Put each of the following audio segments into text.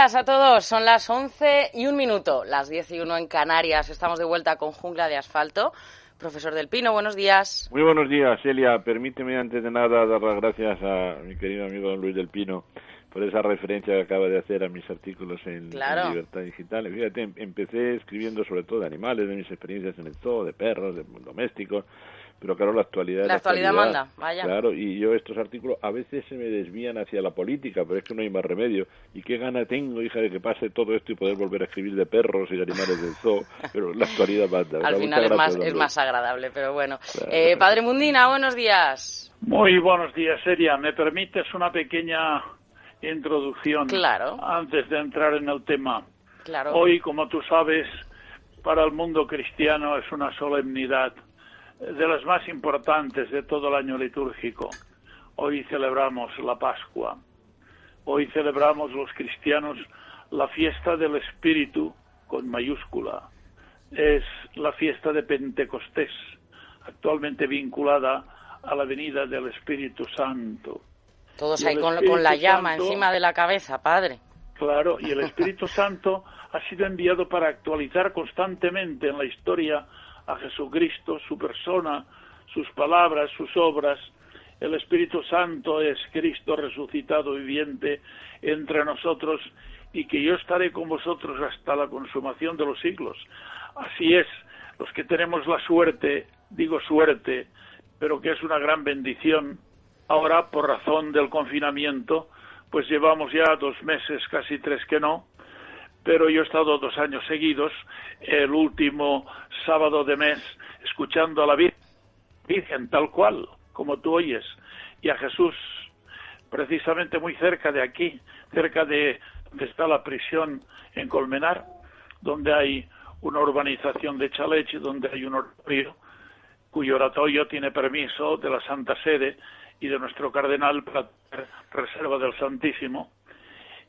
Días a todos. Son las 11 y un minuto, las 10 y 1 en Canarias. Estamos de vuelta con Jungla de Asfalto. Profesor del Pino, buenos días. Muy buenos días, Elia. Permíteme antes de nada dar las gracias a mi querido amigo don Luis del Pino por esa referencia que acaba de hacer a mis artículos en, Claro. en Libertad Digital. Fíjate, em- empecé escribiendo sobre todo de animales, de mis experiencias en el zoo, de perros, de domésticos, pero claro, la actualidad es La actualidad manda, vaya. Claro, y yo estos artículos a veces se me desvían hacia la política, pero es que no hay más remedio. Y qué gana tengo, hija, de que pase todo esto y poder volver a escribir de perros y de animales del zoo, pero la actualidad manda. O Al sea, final es más, es más agradable, pero bueno. Claro. Eh, padre Mundina, buenos días. Muy buenos días, Seria. ¿Me permites una pequeña introducción Claro. antes de entrar en el tema? Claro. Hoy, como tú sabes, para el mundo cristiano es una solemnidad de las más importantes de todo el año litúrgico. Hoy celebramos la Pascua. Hoy celebramos los cristianos la fiesta del Espíritu con mayúscula. Es la fiesta de Pentecostés, actualmente vinculada a la venida del Espíritu Santo. Todos ahí con, la llama Santo- encima de la cabeza, padre. Claro, y el Espíritu Santo ha sido enviado para actualizar constantemente en la historia a Jesucristo, su persona, sus palabras, sus obras. El Espíritu Santo es Cristo resucitado viviente entre nosotros y que yo estaré con vosotros hasta la consumación de los siglos. Así es, los que tenemos la suerte, digo suerte, pero que es una gran bendición, ahora por razón del confinamiento, pues llevamos ya dos meses, casi tres que no, pero yo he estado dos años seguidos, el último sábado de mes, escuchando a la Vir- Virgen tal cual, como tú oyes, y a Jesús, precisamente muy cerca de aquí, cerca de donde está la prisión en Colmenar, donde hay una urbanización de chalets y donde hay un oratorio, cuyo oratorio tiene permiso de la Santa Sede y de nuestro cardenal para reserva del Santísimo.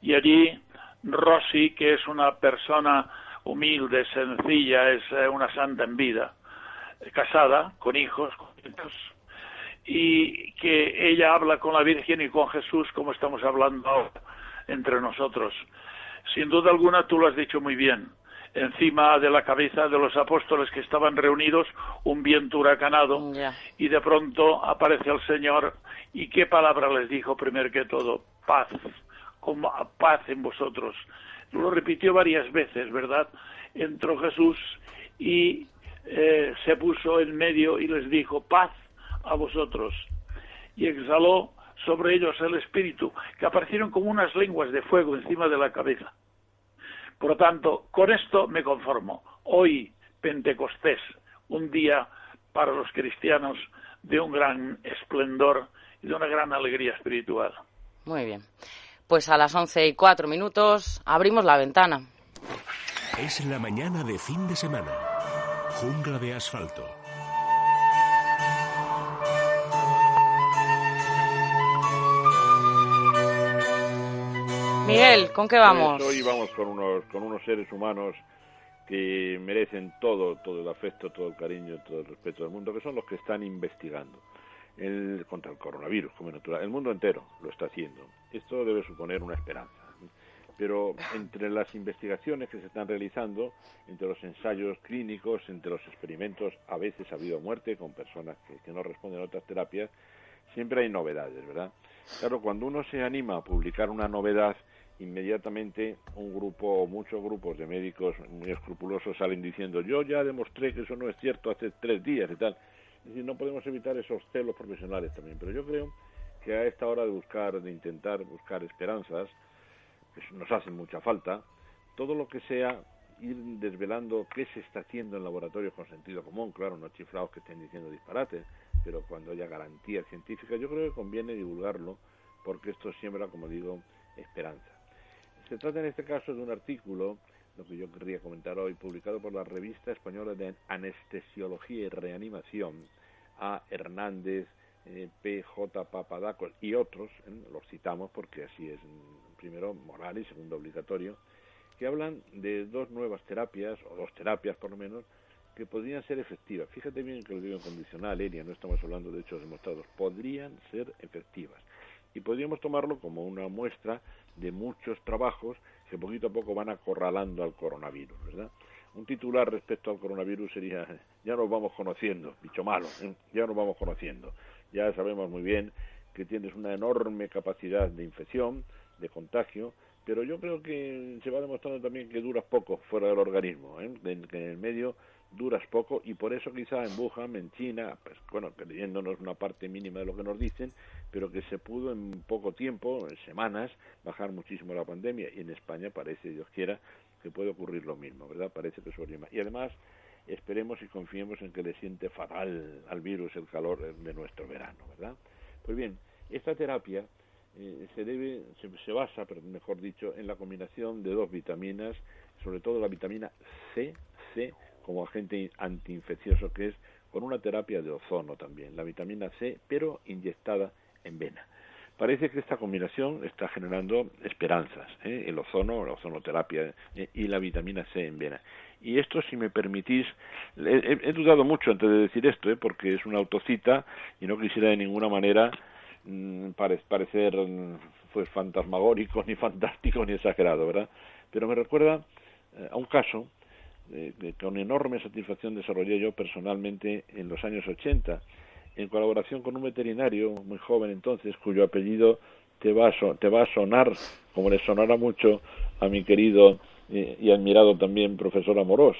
Y allí Rosy, que es una persona humilde, sencilla, es eh, una santa en vida, eh, casada, con hijos, con nietos, y que ella habla con la Virgen y con Jesús como estamos hablando ahora entre nosotros. Sin duda alguna, tú lo has dicho muy bien. Encima de la cabeza de los apóstoles que estaban reunidos, un viento huracanado, y de pronto aparece el Señor y qué palabra les dijo primero que todo, paz, como paz en vosotros. Lo repitió varias veces, ¿verdad? Entró Jesús y eh, se puso en medio y les dijo, paz a vosotros. Y exhaló sobre ellos el Espíritu, que aparecieron como unas lenguas de fuego encima de la cabeza. Por lo tanto, con esto me conformo. Hoy, Pentecostés, un día para los cristianos de un gran esplendor y de una gran alegría espiritual. Muy bien. Pues a las 11 y 4 minutos abrimos la ventana. Es la mañana de fin de semana. Jungla de asfalto. Miguel, ¿con qué vamos? Pues hoy vamos con unos, con unos seres humanos que merecen todo, todo el afecto, todo el cariño, todo el respeto del mundo, que son los que están investigando el, contra el coronavirus, como natural. El mundo entero lo está haciendo. Esto debe suponer una esperanza. Pero entre las investigaciones que se están realizando, entre los ensayos clínicos, entre los experimentos, a veces ha habido muerte con personas que, que no responden a otras terapias, siempre hay novedades, ¿verdad? Claro, cuando uno se anima a publicar una novedad, inmediatamente un grupo o muchos grupos de médicos muy escrupulosos salen diciendo yo ya demostré que eso no es cierto hace tres días y tal. No podemos evitar esos celos profesionales también, pero yo creo que a esta hora de buscar, de intentar buscar esperanzas, que nos hacen mucha falta, todo lo que sea ir desvelando qué se está haciendo en laboratorios con sentido común, claro, no chiflados que estén diciendo disparates, pero cuando haya garantía científica, yo creo que conviene divulgarlo porque esto siembra, como digo, esperanza. Se trata en este caso de un artículo, lo que yo querría comentar hoy, publicado por la revista española de Anestesiología y Reanimación, A. Hernández, eh, P. J. Papadacos y otros, ¿eh? los citamos porque así es, primero moral y segundo obligatorio, que hablan de dos nuevas terapias, o dos terapias por lo menos, que podrían ser efectivas. Fíjate bien que lo digo en condicional, Elia, no estamos hablando de hechos demostrados, podrían ser efectivas. Y podríamos tomarlo como una muestra de muchos trabajos que poquito a poco van acorralando al coronavirus, ¿verdad? Un titular respecto al coronavirus sería, ya nos vamos conociendo, bicho malo, ¿eh? ya nos vamos conociendo. Ya sabemos muy bien que tienes una enorme capacidad de infección, de contagio, pero yo creo que se va demostrando también que duras poco fuera del organismo, ¿eh? que en el medio duras poco y por eso quizá en Wuhan, en China, pues bueno, creyéndonos una parte mínima de lo que nos dicen, pero que se pudo en poco tiempo, en semanas, bajar muchísimo la pandemia y en España parece, Dios quiera, que puede ocurrir lo mismo, ¿verdad? Parece que suele Y además, esperemos y confiemos en que le siente fatal al virus el calor de nuestro verano, ¿verdad? Pues bien, esta terapia eh, se debe, se, se basa, mejor dicho, en la combinación de dos vitaminas, sobre todo la vitamina C, C como agente antiinfeccioso que es con una terapia de ozono también, la vitamina C, pero inyectada en vena. Parece que esta combinación está generando esperanzas, ¿eh? el ozono, la ozonoterapia ¿eh? y la vitamina C en vena. Y esto, si me permitís, he, dudado mucho antes de decir esto, ¿eh? porque es una autocita y no quisiera de ninguna manera mm, parecer pues fantasmagórico, ni fantástico, ni exagerado, ¿verdad? Pero me recuerda a un caso que con enorme satisfacción desarrollé yo personalmente en los años 80, en colaboración con un veterinario muy joven entonces, cuyo apellido te va a, te va a sonar, como le sonará mucho a mi querido y, admirado también profesor Amorós.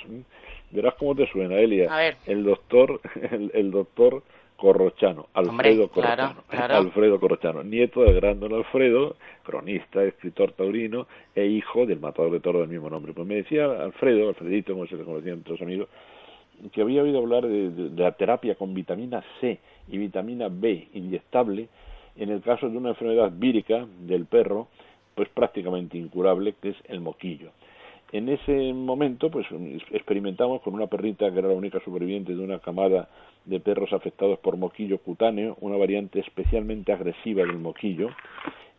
Verás cómo te suena, Elia. El doctor, el doctor Corrochano, Alfredo Corrochano, Alfredo Corrochano, nieto del gran don Alfredo, cronista, escritor taurino e hijo del matador de toro del mismo nombre. Pues me decía Alfredo, Alfredito, como se le conocían otros amigos, que había oído hablar de, la terapia con vitamina C y vitamina B inyectable en el caso de una enfermedad vírica del perro, pues prácticamente incurable, que es el moquillo. En ese momento, pues experimentamos con una perrita que era la única superviviente de una camada de perros afectados por moquillo cutáneo, una variante especialmente agresiva del moquillo,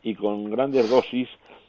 y con grandes dosis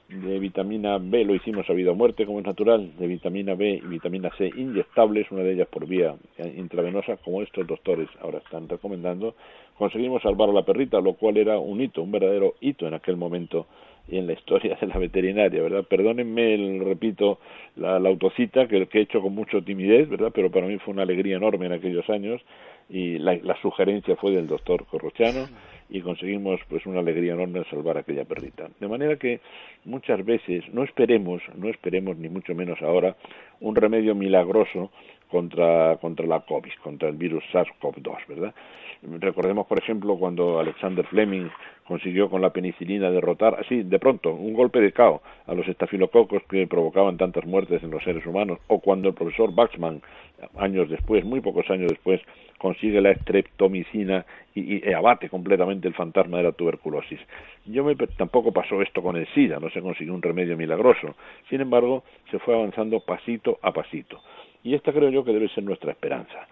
de vitamina B, lo hicimos a vida o muerte, como es natural, de vitamina B y vitamina C inyectables, una de ellas por vía intravenosa, como estos doctores ahora están recomendando, conseguimos salvar a la perrita, lo cual era un hito, un verdadero hito en aquel momento y en la historia de la veterinaria, ¿verdad? Perdónenme, el, repito, la, autocita que, he hecho con mucho timidez, ¿verdad? Pero para mí fue una alegría enorme en aquellos años y la, sugerencia fue del doctor Corrochano y conseguimos pues una alegría enorme salvar aquella perrita. De manera que muchas veces no esperemos, no esperemos ni mucho menos ahora un remedio milagroso contra, contra la COVID, contra el virus SARS-CoV-2, ¿verdad? Recordemos, por ejemplo, cuando Alexander Fleming consiguió con la penicilina derrotar, así, de pronto, un golpe de caos a los estafilococos que provocaban tantas muertes en los seres humanos, o cuando el profesor Baxman, años después, muy pocos años después, consigue la estreptomicina y, abate completamente el fantasma de la tuberculosis. Yo me, tampoco pasó esto con el SIDA, no se consiguió un remedio milagroso. Sin embargo, se fue avanzando pasito a pasito. Y esta creo yo que debe ser nuestra esperanza.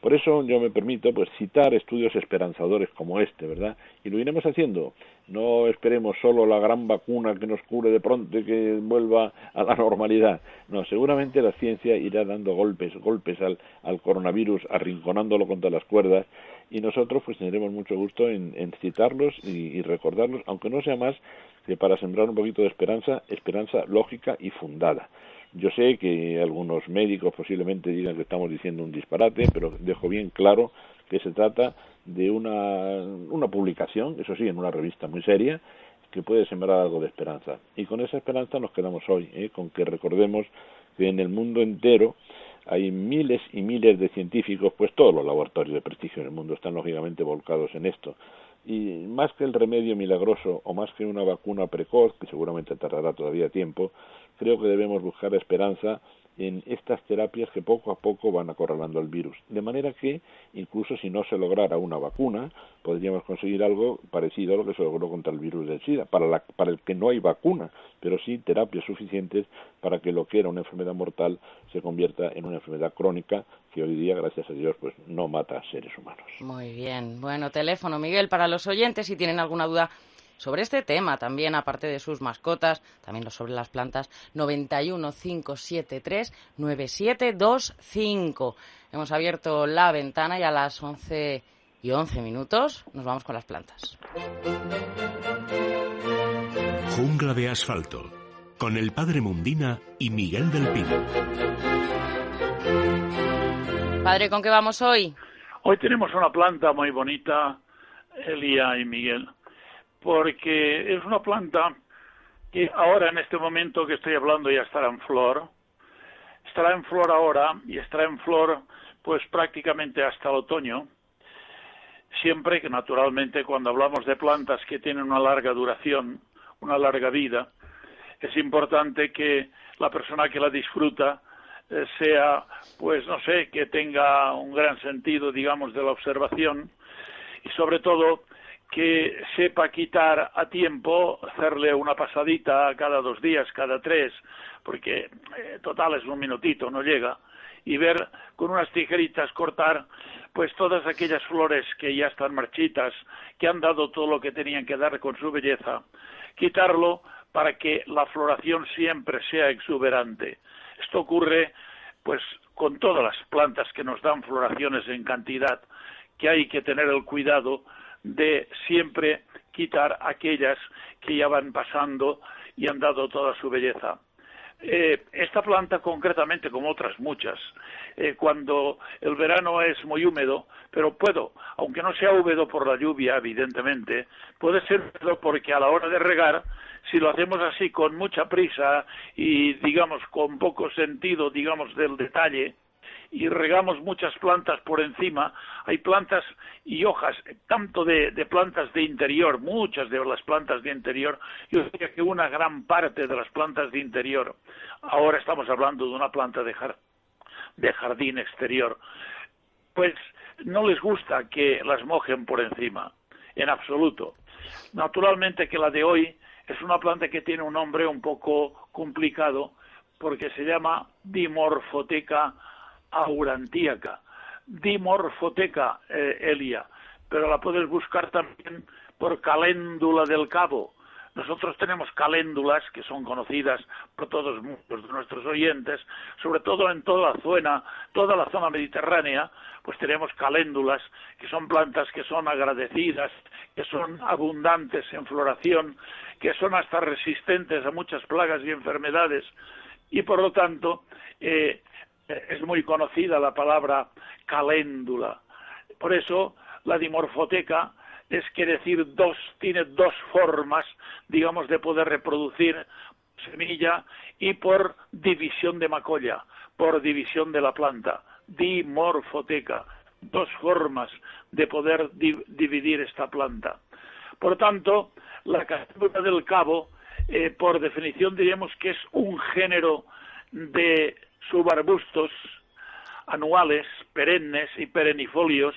Por eso yo me permito pues citar estudios esperanzadores como este, ¿verdad? Y lo iremos haciendo. No esperemos solo la gran vacuna que nos cure de pronto y que vuelva a la normalidad. No, seguramente la ciencia irá dando golpes, golpes al, al coronavirus, arrinconándolo contra las cuerdas y nosotros pues tendremos mucho gusto en, citarlos y, y recordarlos, aunque no sea más que para sembrar un poquito de esperanza, esperanza lógica y fundada. Yo sé que algunos médicos posiblemente digan que estamos diciendo un disparate, pero dejo bien claro que se trata de una, una publicación, eso sí, en una revista muy seria, que puede sembrar algo de esperanza. Y con esa esperanza nos quedamos hoy, ¿eh? con que recordemos que en el mundo entero hay miles y miles de científicos, pues todos los laboratorios de prestigio en el mundo están lógicamente volcados en esto. Y más que el remedio milagroso o más que una vacuna precoz, que seguramente tardará todavía tiempo, creo que debemos buscar esperanza en estas terapias que poco a poco van acorralando al virus. De manera que, incluso si no se lograra una vacuna, podríamos conseguir algo parecido a lo que se logró contra el virus del SIDA, para, la, para el que no hay vacuna, pero sí terapias suficientes para que lo que era una enfermedad mortal se convierta en una enfermedad crónica que hoy día, gracias a Dios, pues no mata a seres humanos. Muy bien. Bueno, teléfono, Miguel, para los oyentes, si tienen alguna duda sobre este tema también, aparte de sus mascotas, también sobre las plantas, 91 573 9725. Hemos abierto la ventana y a las 11 y 11 minutos nos vamos con las plantas. Jungla de asfalto, con el padre Mundina y Miguel del Pino. Padre, ¿con qué vamos hoy? Hoy tenemos una planta muy bonita, Elia y Miguel porque es una planta que ahora en este momento que estoy hablando ya estará en flor, estará en flor ahora y estará en flor pues prácticamente hasta el otoño, siempre que naturalmente cuando hablamos de plantas que tienen una larga duración, una larga vida, es importante que la persona que la disfruta eh, sea, pues no sé, que tenga un gran sentido, digamos, de la observación y sobre todo que sepa quitar a tiempo, hacerle una pasadita cada dos días, cada tres, porque eh, total es un minutito, no llega, y ver con unas tijeritas cortar pues todas aquellas flores que ya están marchitas, que han dado todo lo que tenían que dar con su belleza, quitarlo para que la floración siempre sea exuberante. Esto ocurre pues con todas las plantas que nos dan floraciones en cantidad, que hay que tener el cuidado de siempre quitar aquellas que ya van pasando y han dado toda su belleza. Eh, esta planta concretamente, como otras muchas, eh, cuando el verano es muy húmedo, pero puedo, aunque no sea húmedo por la lluvia, evidentemente, puede ser húmedo porque a la hora de regar, si lo hacemos así con mucha prisa y digamos con poco sentido, digamos del detalle, y regamos muchas plantas por encima, hay plantas y hojas, tanto de, plantas de interior, muchas de las plantas de interior, yo diría que una gran parte de las plantas de interior, ahora estamos hablando de una planta de, de jardín exterior, pues no les gusta que las mojen por encima, en absoluto. Naturalmente que la de hoy es una planta que tiene un nombre un poco complicado porque se llama Dimorphoteca aurantíaca, dimorfoteca eh, elia, pero la puedes buscar también por caléndula del cabo. Nosotros tenemos caléndulas que son conocidas por todos nuestros oyentes, sobre todo en toda la zona, toda la zona mediterránea, pues tenemos caléndulas que son plantas que son agradecidas, que son abundantes en floración, que son hasta resistentes a muchas plagas y enfermedades y por lo tanto eh, es muy conocida la palabra caléndula. Por eso la dimorfoteca es que decir dos, tiene dos formas, digamos, de poder reproducir semilla y por división de macolla, por división de la planta. Dimorfoteca, dos formas de poder dividir esta planta. Por tanto, la caléndula del cabo, eh, por definición diríamos que es un género de subarbustos anuales, perennes y perennifolios,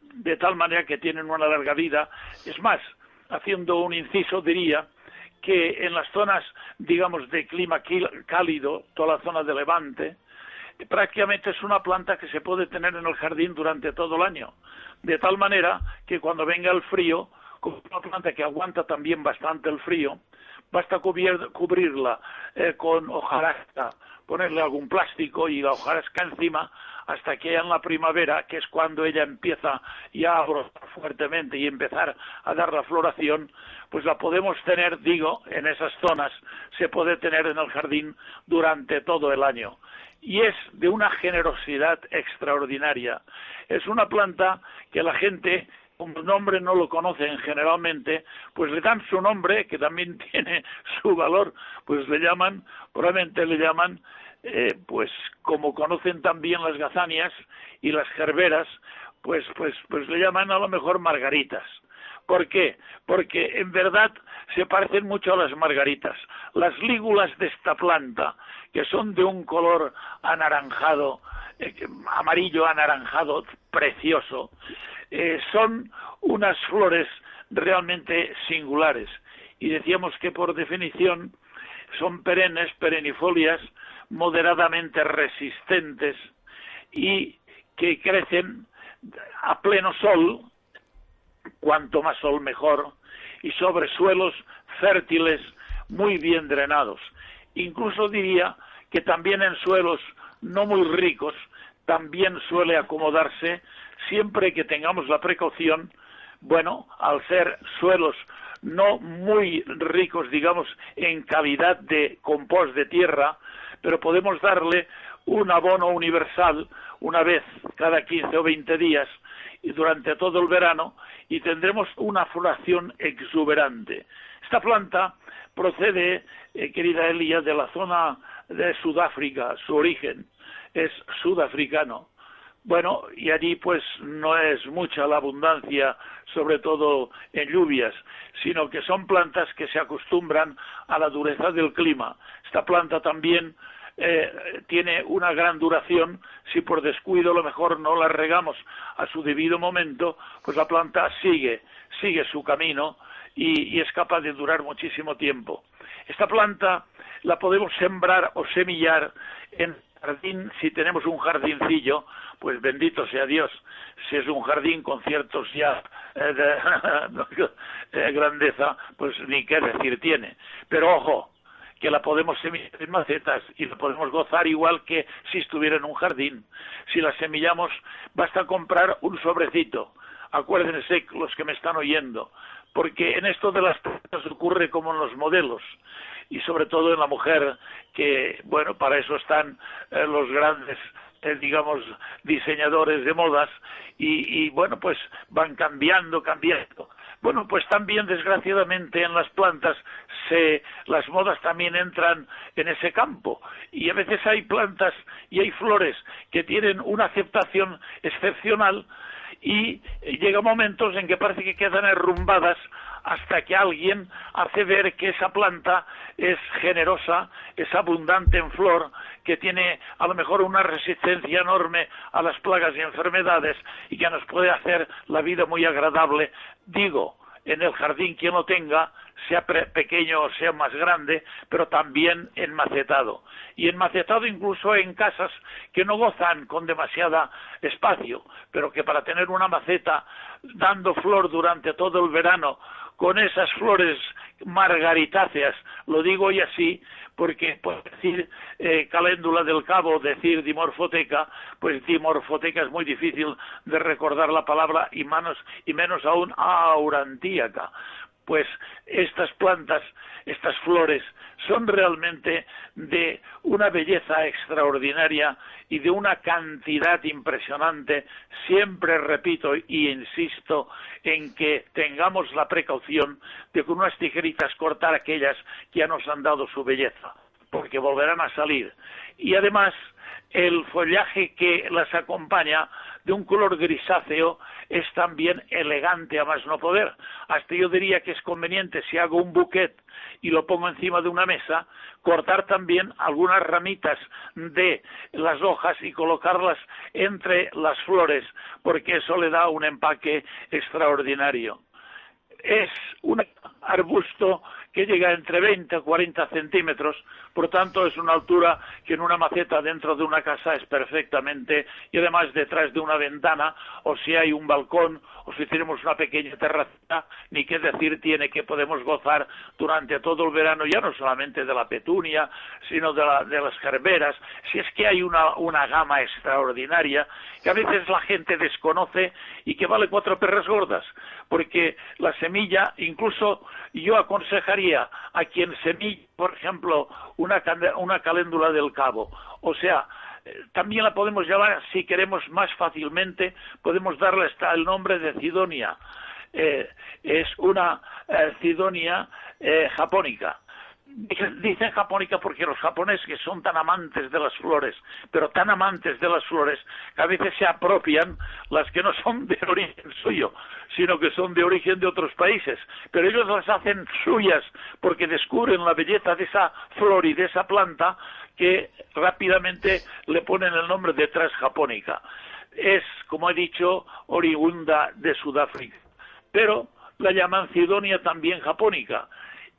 de tal manera que tienen una larga vida. Es más, haciendo un inciso, diría que en las zonas, digamos, de clima cálido, toda la zona de Levante, prácticamente es una planta que se puede tener en el jardín durante todo el año, de tal manera que cuando venga el frío, como una planta que aguanta también bastante el frío, basta cubrirla eh, con hojarasca ponerle algún plástico y la hojarasca encima, hasta que en la primavera, que es cuando ella empieza ya a brotar fuertemente y empezar a dar la floración, pues la podemos tener, digo, en esas zonas, se puede tener en el jardín durante todo el año. Y es de una generosidad extraordinaria. Es una planta que la gente el nombre no lo conocen generalmente, pues le dan su nombre, que también tiene su valor, pues le llaman, probablemente le llaman, eh, pues como conocen también las gazanias y las gerberas, pues, pues, pues le llaman a lo mejor margaritas. ¿Por qué? Porque en verdad se parecen mucho a las margaritas. Las lígulas de esta planta, que son de un color anaranjado, eh, amarillo anaranjado precioso, eh, son unas flores realmente singulares. Y decíamos que por definición son perennes, perennifolias, moderadamente resistentes y que crecen a pleno sol, cuanto más sol mejor, y sobre suelos fértiles muy bien drenados. Incluso diría que también en suelos no muy ricos también suele acomodarse siempre que tengamos la precaución, bueno, al ser suelos no muy ricos, digamos, en cavidad de compost de tierra, pero podemos darle un abono universal una vez cada 15 o 20 días y durante todo el verano y tendremos una floración exuberante. Esta planta procede, eh, querida Elia, de la zona de Sudáfrica, su origen es sudafricano. Bueno, y allí pues no es mucha la abundancia, sobre todo en lluvias, sino que son plantas que se acostumbran a la dureza del clima. Esta planta también eh, tiene una gran duración, si por descuido a lo mejor no la regamos a su debido momento, pues la planta sigue, sigue su camino y, y es capaz de durar muchísimo tiempo. Esta planta la podemos sembrar o semillar en jardín, si tenemos un jardincillo, pues bendito sea Dios. Si es un jardín con ciertos ya eh, de, eh, grandeza, pues ni qué decir tiene. Pero ojo, que la podemos semillar en macetas y la podemos gozar igual que si estuviera en un jardín. Si la semillamos, basta comprar un sobrecito. Acuérdense los que me están oyendo, porque en esto de las plantas ocurre como en los modelos y sobre todo en la mujer, que, bueno, para eso están eh, los grandes eh, digamos, diseñadores de modas y, y, bueno, pues van cambiando, cambiando. Bueno, pues también desgraciadamente en las plantas se, las modas también entran en ese campo y a veces hay plantas y hay flores que tienen una aceptación excepcional y llega momentos en que parece que quedan derrumbadas hasta que alguien hace ver que esa planta es generosa, es abundante en flor, que tiene a lo mejor una resistencia enorme a las plagas y enfermedades y que nos puede hacer la vida muy agradable. Digo, en el jardín quien lo tenga, sea pequeño o sea más grande, pero también en macetado. Y en macetado incluso en casas que no gozan con demasiada espacio, pero que para tener una maceta dando flor durante todo el verano con esas flores margaritáceas, lo digo hoy así, porque por decir eh, caléndula del cabo, decir dimorfoteca, pues dimorfoteca es muy difícil de recordar la palabra y, manos, y menos aún aurantíaca. Pues estas plantas, estas flores, son realmente de una belleza extraordinaria y de una cantidad impresionante. Siempre repito y insisto en que tengamos la precaución de con unas tijeritas cortar aquellas que ya nos han dado su belleza, porque volverán a salir. Y además, el follaje que las acompaña de un color grisáceo es también elegante a más no poder. Hasta yo diría que es conveniente si hago un buquet y lo pongo encima de una mesa, cortar también algunas ramitas de las hojas y colocarlas entre las flores, porque eso le da un empaque extraordinario. Es un arbusto que llega entre 20 y 40 centímetros, por tanto es una altura que en una maceta dentro de una casa es perfectamente, y además detrás de una ventana, o si hay un balcón, o si tenemos una pequeña terraza, ni qué decir tiene que podemos gozar durante todo el verano, ya no solamente de la petunia, sino de, las gerberas, si es que hay una gama extraordinaria que a veces la gente desconoce y que vale cuatro perras gordas, porque la semilla, incluso yo aconsejaría a quien semilla, por ejemplo, una, una caléndula del cabo, o sea, eh, también la podemos llamar, si queremos más fácilmente, podemos darle hasta el nombre de Cidonia. Eh, es una eh, Cidonia japónica. Dicen japónica porque los japoneses que son tan amantes de las flores, pero tan amantes de las flores, que a veces se apropian las que no son de origen suyo, sino que son de origen de otros países. Pero ellos las hacen suyas porque descubren la belleza de esa flor y de esa planta que rápidamente le ponen el nombre de transjapónica. Es, como he dicho, oriunda de Sudáfrica. Pero la llaman Cidonia también japónica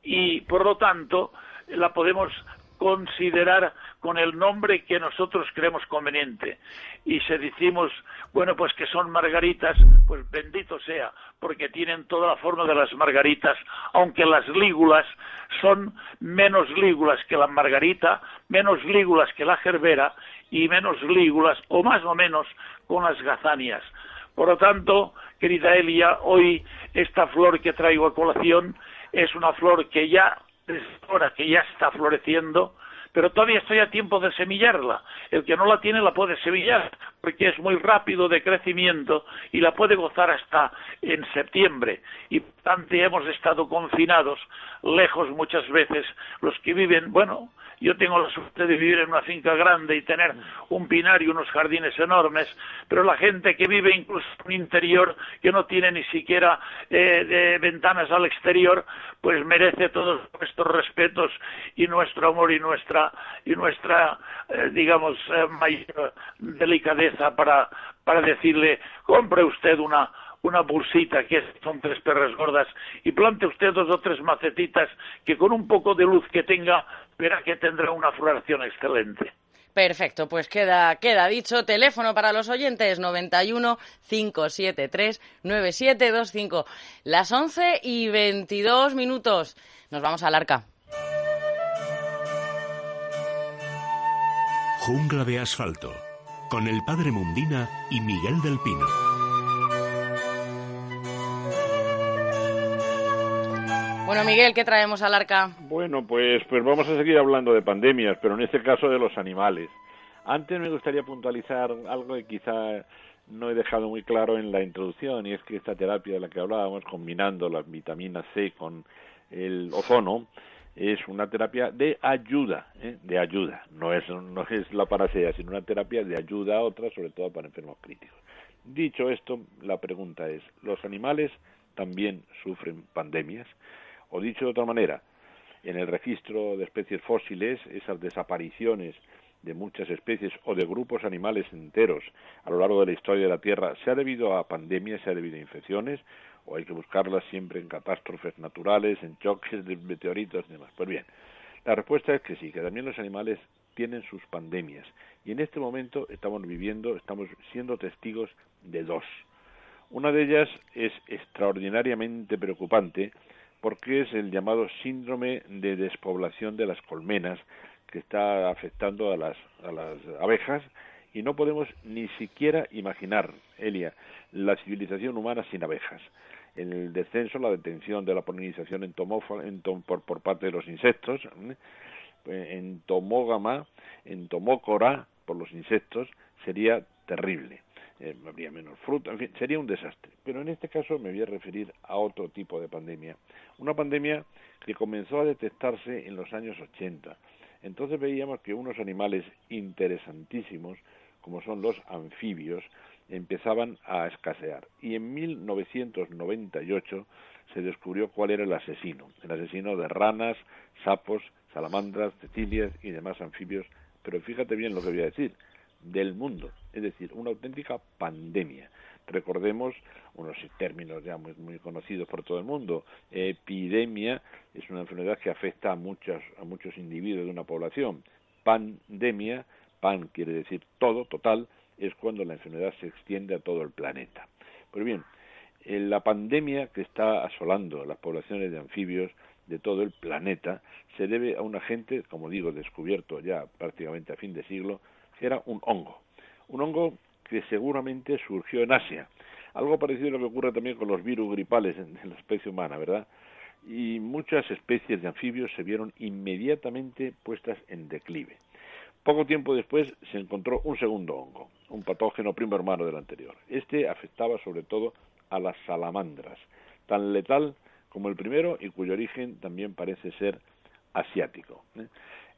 y por lo tanto la podemos considerar con el nombre que nosotros creemos conveniente. Y si decimos, bueno, pues que son margaritas, pues bendito sea, porque tienen toda la forma de las margaritas, aunque las lígulas son menos lígulas que la margarita, menos lígulas que la gerbera y menos lígulas, o más o menos, con las gazanias. Por lo tanto, querida Elia, hoy esta flor que traigo a colación es una flor que ya, ahora que ya está floreciendo, pero todavía estoy a tiempo de semillarla. El que no la tiene la puede semillar, porque es muy rápido de crecimiento y la puede gozar hasta en septiembre. Y tanto hemos estado confinados, lejos muchas veces, los que viven, bueno, yo tengo la suerte de vivir en una finca grande y tener un pinar y unos jardines enormes, pero la gente que vive incluso en un interior que no tiene ni siquiera eh, ventanas al exterior, pues merece todos nuestros respetos y nuestro amor y nuestra y nuestra eh, digamos eh, mayor delicadeza para para decirle compre usted una una bolsita que son tres perras gordas y plante usted dos o tres macetitas que con un poco de luz que tenga verá que tendrá una floración excelente. Perfecto, pues queda, queda dicho. Teléfono para los oyentes 91 573 9725. Las 11 y 22 minutos. Nos vamos al arca. Jungla de asfalto. Con el padre Mundina y Miguel del Pino. Bueno, Miguel, ¿qué traemos al arca? Bueno, pues, pues vamos a seguir hablando de pandemias, pero en este caso de los animales. Antes me gustaría puntualizar algo que quizá no he dejado muy claro en la introducción, y es que esta terapia de la que hablábamos, combinando la vitamina C con el ozono, es una terapia de ayuda, ¿eh? de ayuda. No es, no es la panacea, sino una terapia de ayuda a otras, sobre todo para enfermos críticos. Dicho esto, la pregunta es, ¿los animales también sufren pandemias? O dicho de otra manera, en el registro de especies fósiles, esas desapariciones de muchas especies o de grupos animales enteros a lo largo de la historia de la Tierra, ¿se ha debido a pandemias, se ha debido a infecciones? ¿O hay que buscarlas siempre en catástrofes naturales, en choques de meteoritos y demás? Pues bien, la respuesta es que sí, que también los animales tienen sus pandemias. Y en este momento estamos viviendo, estamos siendo testigos de dos. Una de ellas es extraordinariamente preocupante porque es el llamado síndrome de despoblación de las colmenas que está afectando a las, a las abejas y no podemos ni siquiera imaginar, Elia, la civilización humana sin abejas. En el descenso, la detención de la polinización por, por, parte de los insectos, en tomógama, en tomócora, por los insectos, sería terrible. Eh, habría menos fruta, en fin, sería un desastre. Pero en este caso me voy a referir a otro tipo de pandemia. Una pandemia que comenzó a detectarse en los años 80. Entonces veíamos que unos animales interesantísimos, como son los anfibios, empezaban a escasear. Y en 1998 se descubrió cuál era el asesino, el asesino de ranas, sapos, salamandras, cecilias y demás anfibios. Pero fíjate bien lo que voy a decir, del mundo, es decir, una auténtica pandemia. Recordemos unos términos ya muy, muy conocidos por todo el mundo. Epidemia es una enfermedad que afecta a, muchas, a muchos individuos de una población. Pandemia, pan quiere decir todo, total, es cuando la enfermedad se extiende a todo el planeta. Pues bien, la pandemia que está asolando las poblaciones de anfibios de todo el planeta se debe a un agente, como digo, descubierto ya prácticamente a fin de siglo, que era un hongo. Un hongo que seguramente surgió en Asia. Algo parecido a lo que ocurre también con los virus gripales en, la especie humana, ¿verdad? Y muchas especies de anfibios se vieron inmediatamente puestas en declive. Poco tiempo después se encontró un segundo hongo, un patógeno primo hermano del anterior. Este afectaba sobre todo a las salamandras, tan letal como el primero y cuyo origen también parece ser asiático. ¿eh?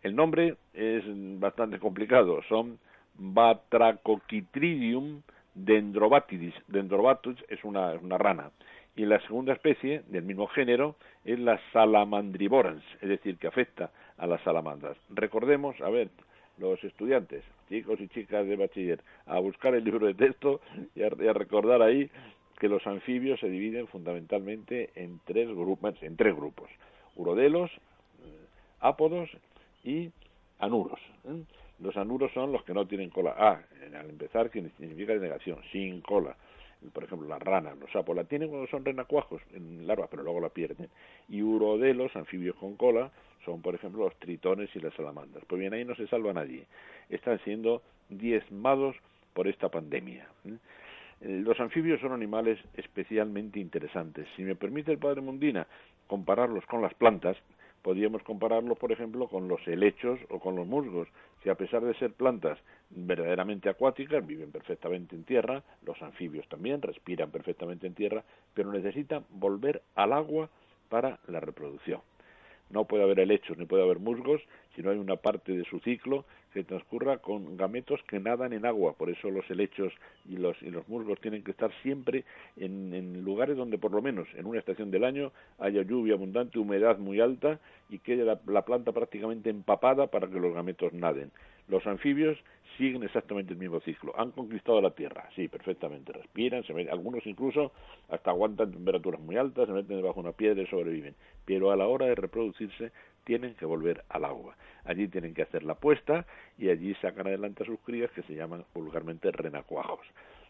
El nombre es bastante complicado, son Batracochitridium dendrobatidis. Dendrobatus es una rana. Y la segunda especie del mismo género es la salamandriborans, es decir, que afecta a las salamandras. Recordemos, a ver, los estudiantes, chicos y chicas de bachiller, a buscar el libro de texto y a recordar ahí que los anfibios se dividen fundamentalmente en tres grupos, en tres grupos: urodelos, eh, ápodos y anuros. ¿eh? Los anuros son los que no tienen cola. Ah, al empezar significa negación, sin cola. Por ejemplo, las ranas, los sapos la tienen cuando son renacuajos en larvas, pero luego la pierden. Y urodelos, anfibios con cola, son por ejemplo los tritones y las salamandras. Pues bien, ahí no se salva nadie. Están siendo diezmados por esta pandemia. ¿eh? Eh, los anfibios son animales especialmente interesantes. Si me permite el padre Mundina compararlos con las plantas, podríamos compararlos, por ejemplo, con los helechos o con los musgos, que a pesar de ser plantas verdaderamente acuáticas, viven perfectamente en tierra, los anfibios también respiran perfectamente en tierra, pero necesitan volver al agua para la reproducción. No puede haber helechos ni puede haber musgos si no hay una parte de su ciclo que transcurra con gametos que nadan en agua. Por eso los helechos y los, y los musgos tienen que estar siempre en, en, lugares donde por lo menos en una estación del año haya lluvia abundante, humedad muy alta y quede la, la planta prácticamente empapada para que los gametos naden. Los anfibios siguen exactamente el mismo ciclo. Han conquistado la Tierra, sí, perfectamente. Respiran, se meten, algunos incluso hasta aguantan temperaturas muy altas, se meten debajo de una piedra y sobreviven. Pero a la hora de reproducirse tienen que volver al agua. Allí tienen que hacer la puesta y allí sacan adelante a sus crías que se llaman vulgarmente renacuajos.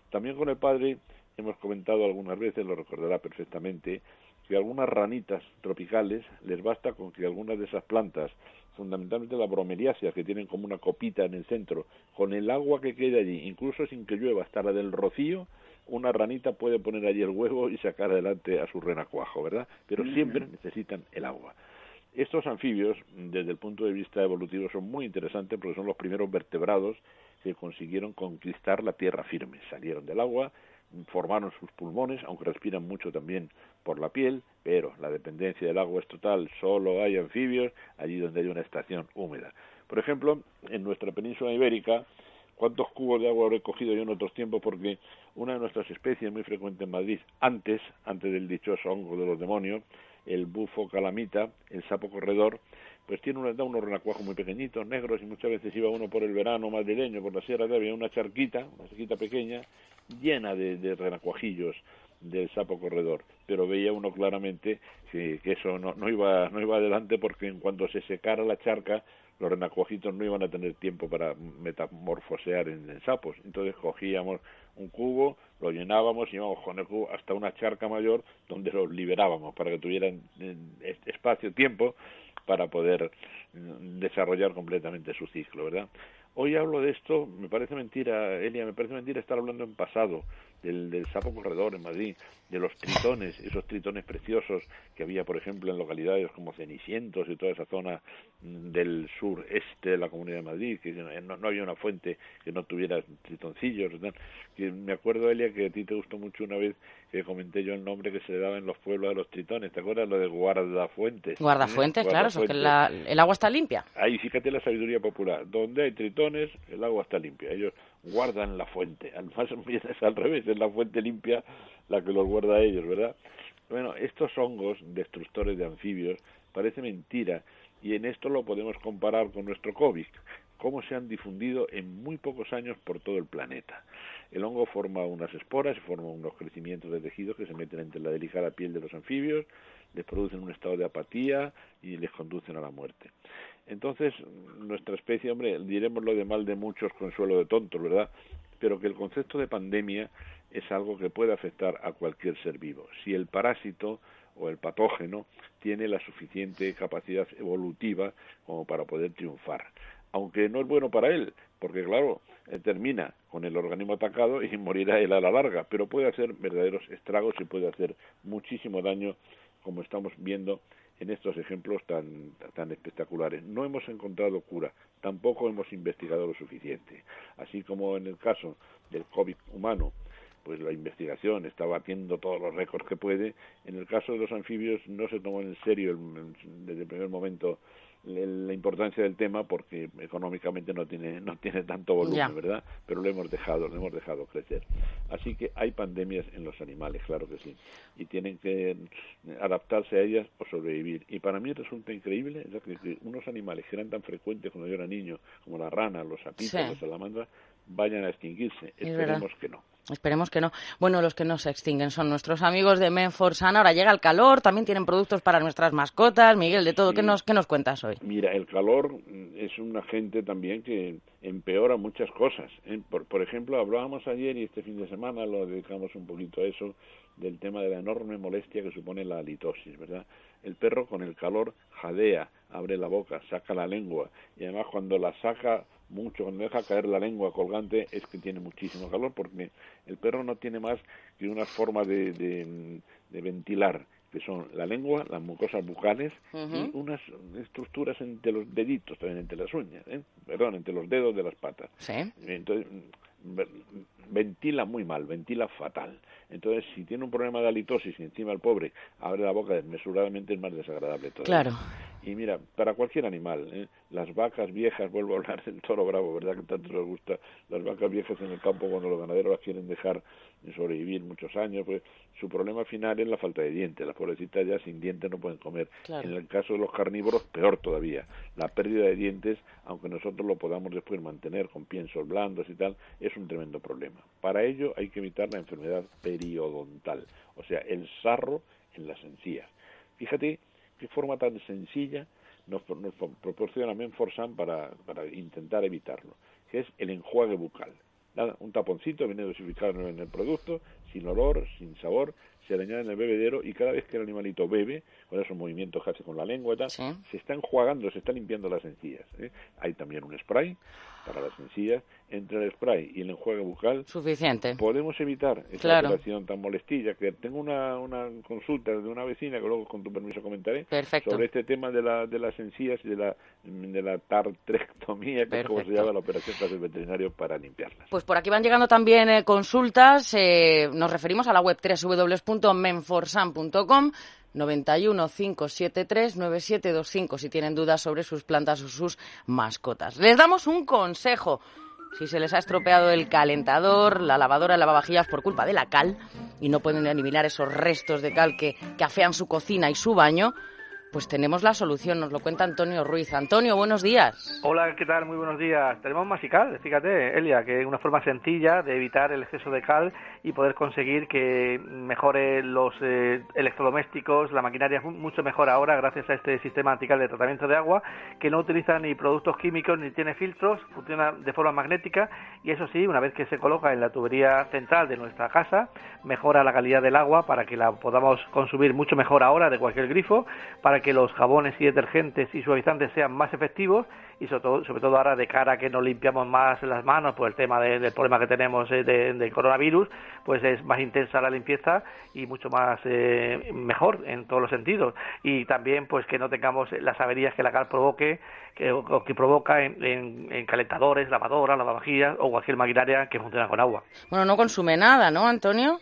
También con el padre hemos comentado algunas veces, lo recordará perfectamente, que algunas ranitas tropicales les basta con que algunas de esas plantas, fundamentalmente la bromeliácea, que tienen como una copita en el centro, con el agua que quede allí, incluso sin que llueva, hasta la del rocío, una ranita puede poner allí el huevo y sacar adelante a su renacuajo, ¿verdad? Pero siempre necesitan el agua. Estos anfibios, desde el punto de vista evolutivo, son muy interesantes porque son los primeros vertebrados que consiguieron conquistar la tierra firme. Salieron del agua, formaron sus pulmones, aunque respiran mucho también por la piel, pero la dependencia del agua es total, solo hay anfibios allí donde hay una estación húmeda. Por ejemplo, en nuestra península ibérica, ¿cuántos cubos de agua habré cogido yo en otros tiempos? Porque una de nuestras especies muy frecuente en Madrid, antes, antes del dichoso hongo de los demonios, el bufo calamita, el sapo corredor, pues tiene unos, unos renacuajos muy pequeñitos, negros, y muchas veces iba uno por el verano madrileño, por la sierra de había una charquita, una charquita pequeña, llena de, de renacuajillos del sapo corredor, pero veía uno claramente que, eso no, no, iba, no iba adelante porque en cuanto se secara la charca, los renacuajitos no iban a tener tiempo para metamorfosear en, sapos. Entonces cogíamos un cubo, lo llenábamos y íbamos con el cubo hasta una charca mayor donde los liberábamos para que tuvieran eh, espacio, tiempo para poder mm, desarrollar completamente su ciclo, ¿verdad? Hoy hablo de esto, me parece mentira, Elia, me parece mentira estar hablando en pasado, del, del sapo corredor en Madrid, de los tritones, esos tritones preciosos que había, por ejemplo, en localidades como Cenicientos y toda esa zona mm, del sureste de la Comunidad de Madrid, que no, no había una fuente que no tuviera tritoncillos. Que me acuerdo, Elia, que a ti te gustó mucho una vez que comenté yo el nombre que se le daba en los pueblos de los tritones. ¿Te acuerdas lo de guardafuentes? Guardafuentes, ¿Eh? claro, que la, el agua está limpia. Ahí fíjate la sabiduría popular. Donde hay tritones, el agua está limpia. Ellos guardan la fuente. Al más es al revés, es la fuente limpia la que los guarda a ellos, ¿verdad? Bueno, estos hongos destructores de anfibios parece mentira y en esto lo podemos comparar con nuestro COVID. cómo se han difundido en muy pocos años por todo el planeta. El hongo forma unas esporas forma unos crecimientos de tejidos que se meten entre la delicada piel de los anfibios, les producen un estado de apatía y les conducen a la muerte. Entonces, nuestra especie, hombre, diremos lo de mal de muchos, consuelo de tontos, ¿verdad? Pero que el concepto de pandemia es algo que puede afectar a cualquier ser vivo. Si el parásito o el patógeno tiene la suficiente capacidad evolutiva como para poder triunfar. Aunque no es bueno para él, porque claro, eh, termina con el organismo atacado y morirá él a la larga, pero puede hacer verdaderos estragos y puede hacer muchísimo daño, como estamos viendo en estos ejemplos tan, tan espectaculares. No hemos encontrado cura, tampoco hemos investigado lo suficiente. Así como en el caso del COVID humano, pues la investigación está batiendo todos los récords que puede. En el caso de los anfibios no se tomó en serio desde el primer momento la importancia del tema porque económicamente no tiene no tiene tanto volumen, ¿verdad? Pero lo hemos dejado, lo hemos dejado crecer. Así que hay pandemias en los animales, claro que sí, y tienen que adaptarse a ellas o sobrevivir. Y para mí resulta increíble que, unos animales que eran tan frecuentes cuando yo era niño, como la rana, los sapitos, las salamandras, vayan a extinguirse. Esperemos que no. Esperemos que no. Bueno, los que no se extinguen son nuestros amigos de Menforsan. Ahora llega el calor, también tienen productos para nuestras mascotas. Miguel, de todo, ¿qué, nos, ¿qué nos cuentas hoy? Mira, el calor es un agente también que empeora muchas cosas. ¿eh? Por, por ejemplo, hablábamos ayer y este fin de semana lo dedicamos un poquito a eso, del tema de la enorme molestia que supone la halitosis, ¿verdad? El perro con el calor jadea, abre la boca, saca la lengua y además cuando la saca mucho, cuando deja caer la lengua colgante es que tiene muchísimo calor porque el perro no tiene más que una forma de, de, ventilar que son la lengua, las mucosas bucales y unas estructuras entre los deditos, también entre las uñas, ¿eh? perdón, entre los dedos de las patas. Entonces, ventila muy mal, ventila fatal. Entonces, si tiene un problema de halitosis y encima el pobre abre la boca desmesuradamente, es más desagradable todo. Claro. Y mira, para cualquier animal, ¿eh? las vacas viejas, vuelvo a hablar del toro bravo, ¿verdad? Que tanto les gusta, las vacas viejas en el campo cuando los ganaderos las quieren dejar sobrevivir muchos años, pues su problema final es la falta de dientes. Las pobrecitas ya sin dientes no pueden comer. En el caso de los carnívoros, peor todavía. La pérdida de dientes, aunque nosotros lo podamos después mantener con piensos blandos y tal, es un tremendo problema. Para ello hay que evitar la enfermedad periodontal, o sea, el sarro en las encías. Fíjate qué forma tan sencilla nos, proporciona Menforsan para, para intentar evitarlo, que es el enjuague bucal. Nada, un taponcito viene dosificado en el producto, sin olor, sin sabor, se le añade en el bebedero y cada vez que el animalito bebe, con esos movimientos que hace con la lengua y tal, se está enjuagando, se está limpiando las encías. ¿eh? Hay también un spray para las encías, entre el spray y el enjuague bucal, suficiente. Podemos evitar esa operación tan molestilla. Que tengo una, una consulta de una vecina que luego, con tu permiso, comentaré sobre este tema de, la, de las encías y de la, de la tartrectomía, que es como se llama la operación tras el veterinario para limpiarlas. Pues por aquí van llegando también eh, consultas. Eh, nos referimos a la web www.menforsan.com 91 573 9725 si tienen dudas sobre sus plantas o sus mascotas. Les damos un consejo. Si se les ha estropeado el calentador, la lavadora, el lavavajillas por culpa de la cal y no pueden eliminar esos restos de cal que, que afean su cocina y su baño, pues tenemos la solución, nos lo cuenta Antonio Ruiz. Antonio, buenos días. Hola, ¿qué tal? Muy buenos días. Tenemos Masical, fíjate, Elia, que es una forma sencilla de evitar el exceso de cal y poder conseguir que mejore los eh, electrodomésticos, la maquinaria mucho mejor ahora gracias a este sistema antical de tratamiento de agua que no utiliza ni productos químicos ni tiene filtros, funciona de forma magnética y eso sí, una vez que se coloca en la tubería central de nuestra casa, mejora la calidad del agua para que la podamos consumir mucho mejor ahora de cualquier grifo, para que los jabones y detergentes y suavizantes sean más efectivos y sobre todo, sobre todo ahora de cara a que nos limpiamos más las manos por el tema del problema que tenemos eh, del coronavirus, pues es más intensa la limpieza y mucho más eh, mejor en todos los sentidos. Y también pues que no tengamos las averías que la cal provoque que, o que provoca en, en, calentadores, lavadoras, lavavajillas o cualquier maquinaria que funciona con agua. Bueno, no consume nada, ¿no, Antonio?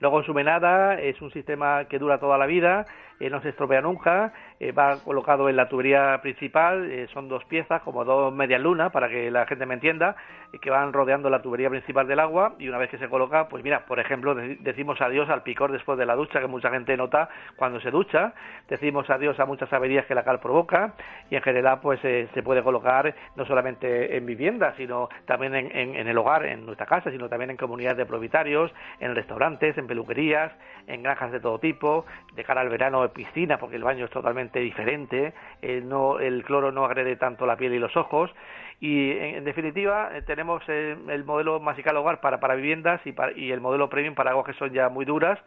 no consume nada, es un sistema que dura toda la vida, eh, no se estropea nunca, eh, va colocado en la tubería principal, eh, son dos piezas, como dos medias lunas, para que la gente me entienda, que van rodeando la tubería principal del agua y una vez que se coloca, pues mira, por ejemplo, decimos adiós al picor después de la ducha, que mucha gente nota cuando se ducha, decimos adiós a muchas averías que la cal provoca y en general pues se puede colocar no solamente en viviendas, sino también en, en el hogar, en nuestra casa, sino también en comunidades de propietarios, en restaurantes, en peluquerías, en granjas de todo tipo, de cara al verano piscina porque el baño es totalmente diferente, eh, no, el cloro no agrede tanto la piel y los ojos y en, definitiva eh, tenemos eh, el modelo Masical Hogar para, para viviendas y, y el modelo Premium para aguas que son ya muy duras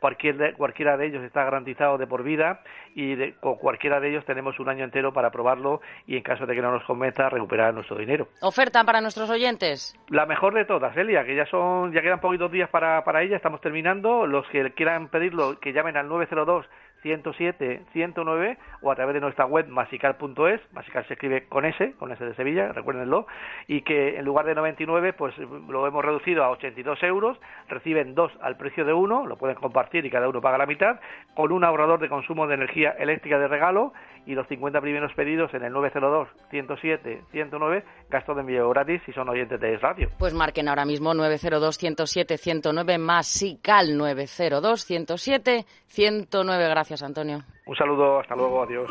cualquier cualquiera de ellos está garantizado de por vida y con cualquiera de ellos tenemos un año entero para probarlo y en caso de que no nos convenza recuperar nuestro dinero. ¿Oferta para nuestros oyentes? La mejor de todas, Elia, que ya son ya quedan poquitos días para, para ella, estamos terminando. Los que quieran pedirlo, que llamen al 902 107 109 o a través de nuestra web masical.es, masical se escribe con S, con S de Sevilla, recuérdenlo, y que en lugar de 99 pues lo hemos reducido a 82 euros, reciben dos al precio de uno, lo pueden compartir y cada uno paga la mitad, con un ahorrador de consumo de energía eléctrica de regalo y los 50 primeros pedidos en el 902 107 109, gasto de envío gratis si son oyentes de radio. Pues marquen ahora mismo 902 107 109 masical 902 107 109, gracias Gracias, Antonio. Un saludo, hasta luego, adiós.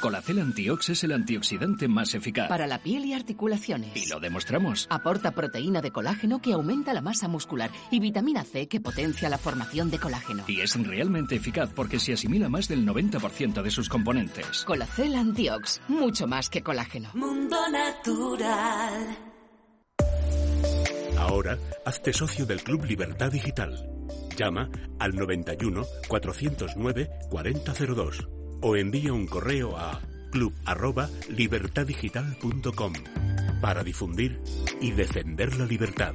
Colacel Antiox es el antioxidante más eficaz. Para la piel y articulaciones. Y lo demostramos. Aporta proteína de colágeno que aumenta la masa muscular y vitamina C que potencia la formación de colágeno. Y es realmente eficaz porque se asimila más del 90% de sus componentes. Colacel Antiox, mucho más que colágeno. Mundo Natural. Ahora, hazte socio del Club Libertad Digital. Llama al 91 409 4002 o envía un correo a club@libertaddigital.com para difundir y defender la libertad.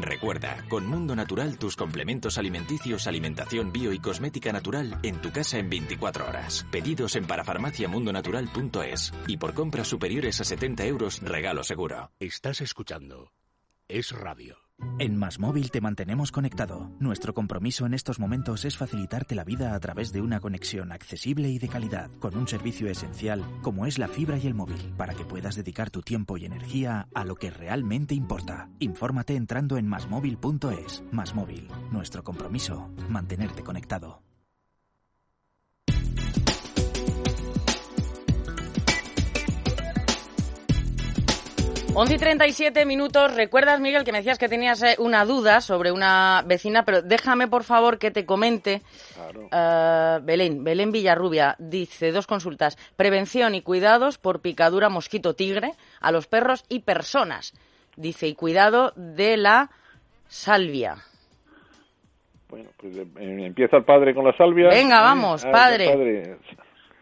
Recuerda, con Mundo Natural tus complementos alimenticios, alimentación bio y cosmética natural en tu casa en 24 horas. Pedidos en parafarmaciamundonatural.es y por compras superiores a 70 euros regalo seguro. Estás escuchando. Es radio. En Más Móvil te mantenemos conectado. Nuestro compromiso en estos momentos es facilitarte la vida a través de una conexión accesible y de calidad, con un servicio esencial como es la fibra y el móvil, para que puedas dedicar tu tiempo y energía a lo que realmente importa. Infórmate entrando en masmóvil.es. Más Móvil, nuestro compromiso, mantenerte conectado. 11 y 37 minutos. ¿Recuerdas, Miguel, que me decías que tenías eh, una duda sobre una vecina? Pero déjame, por favor, que te comente. Eh, Belén, Belén Villarrubia dice dos consultas. Prevención y cuidados por picadura mosquito tigre a los perros y personas. Dice, y cuidado de la salvia. Bueno, pues eh, empieza el padre con la salvia. Venga, vamos, padre.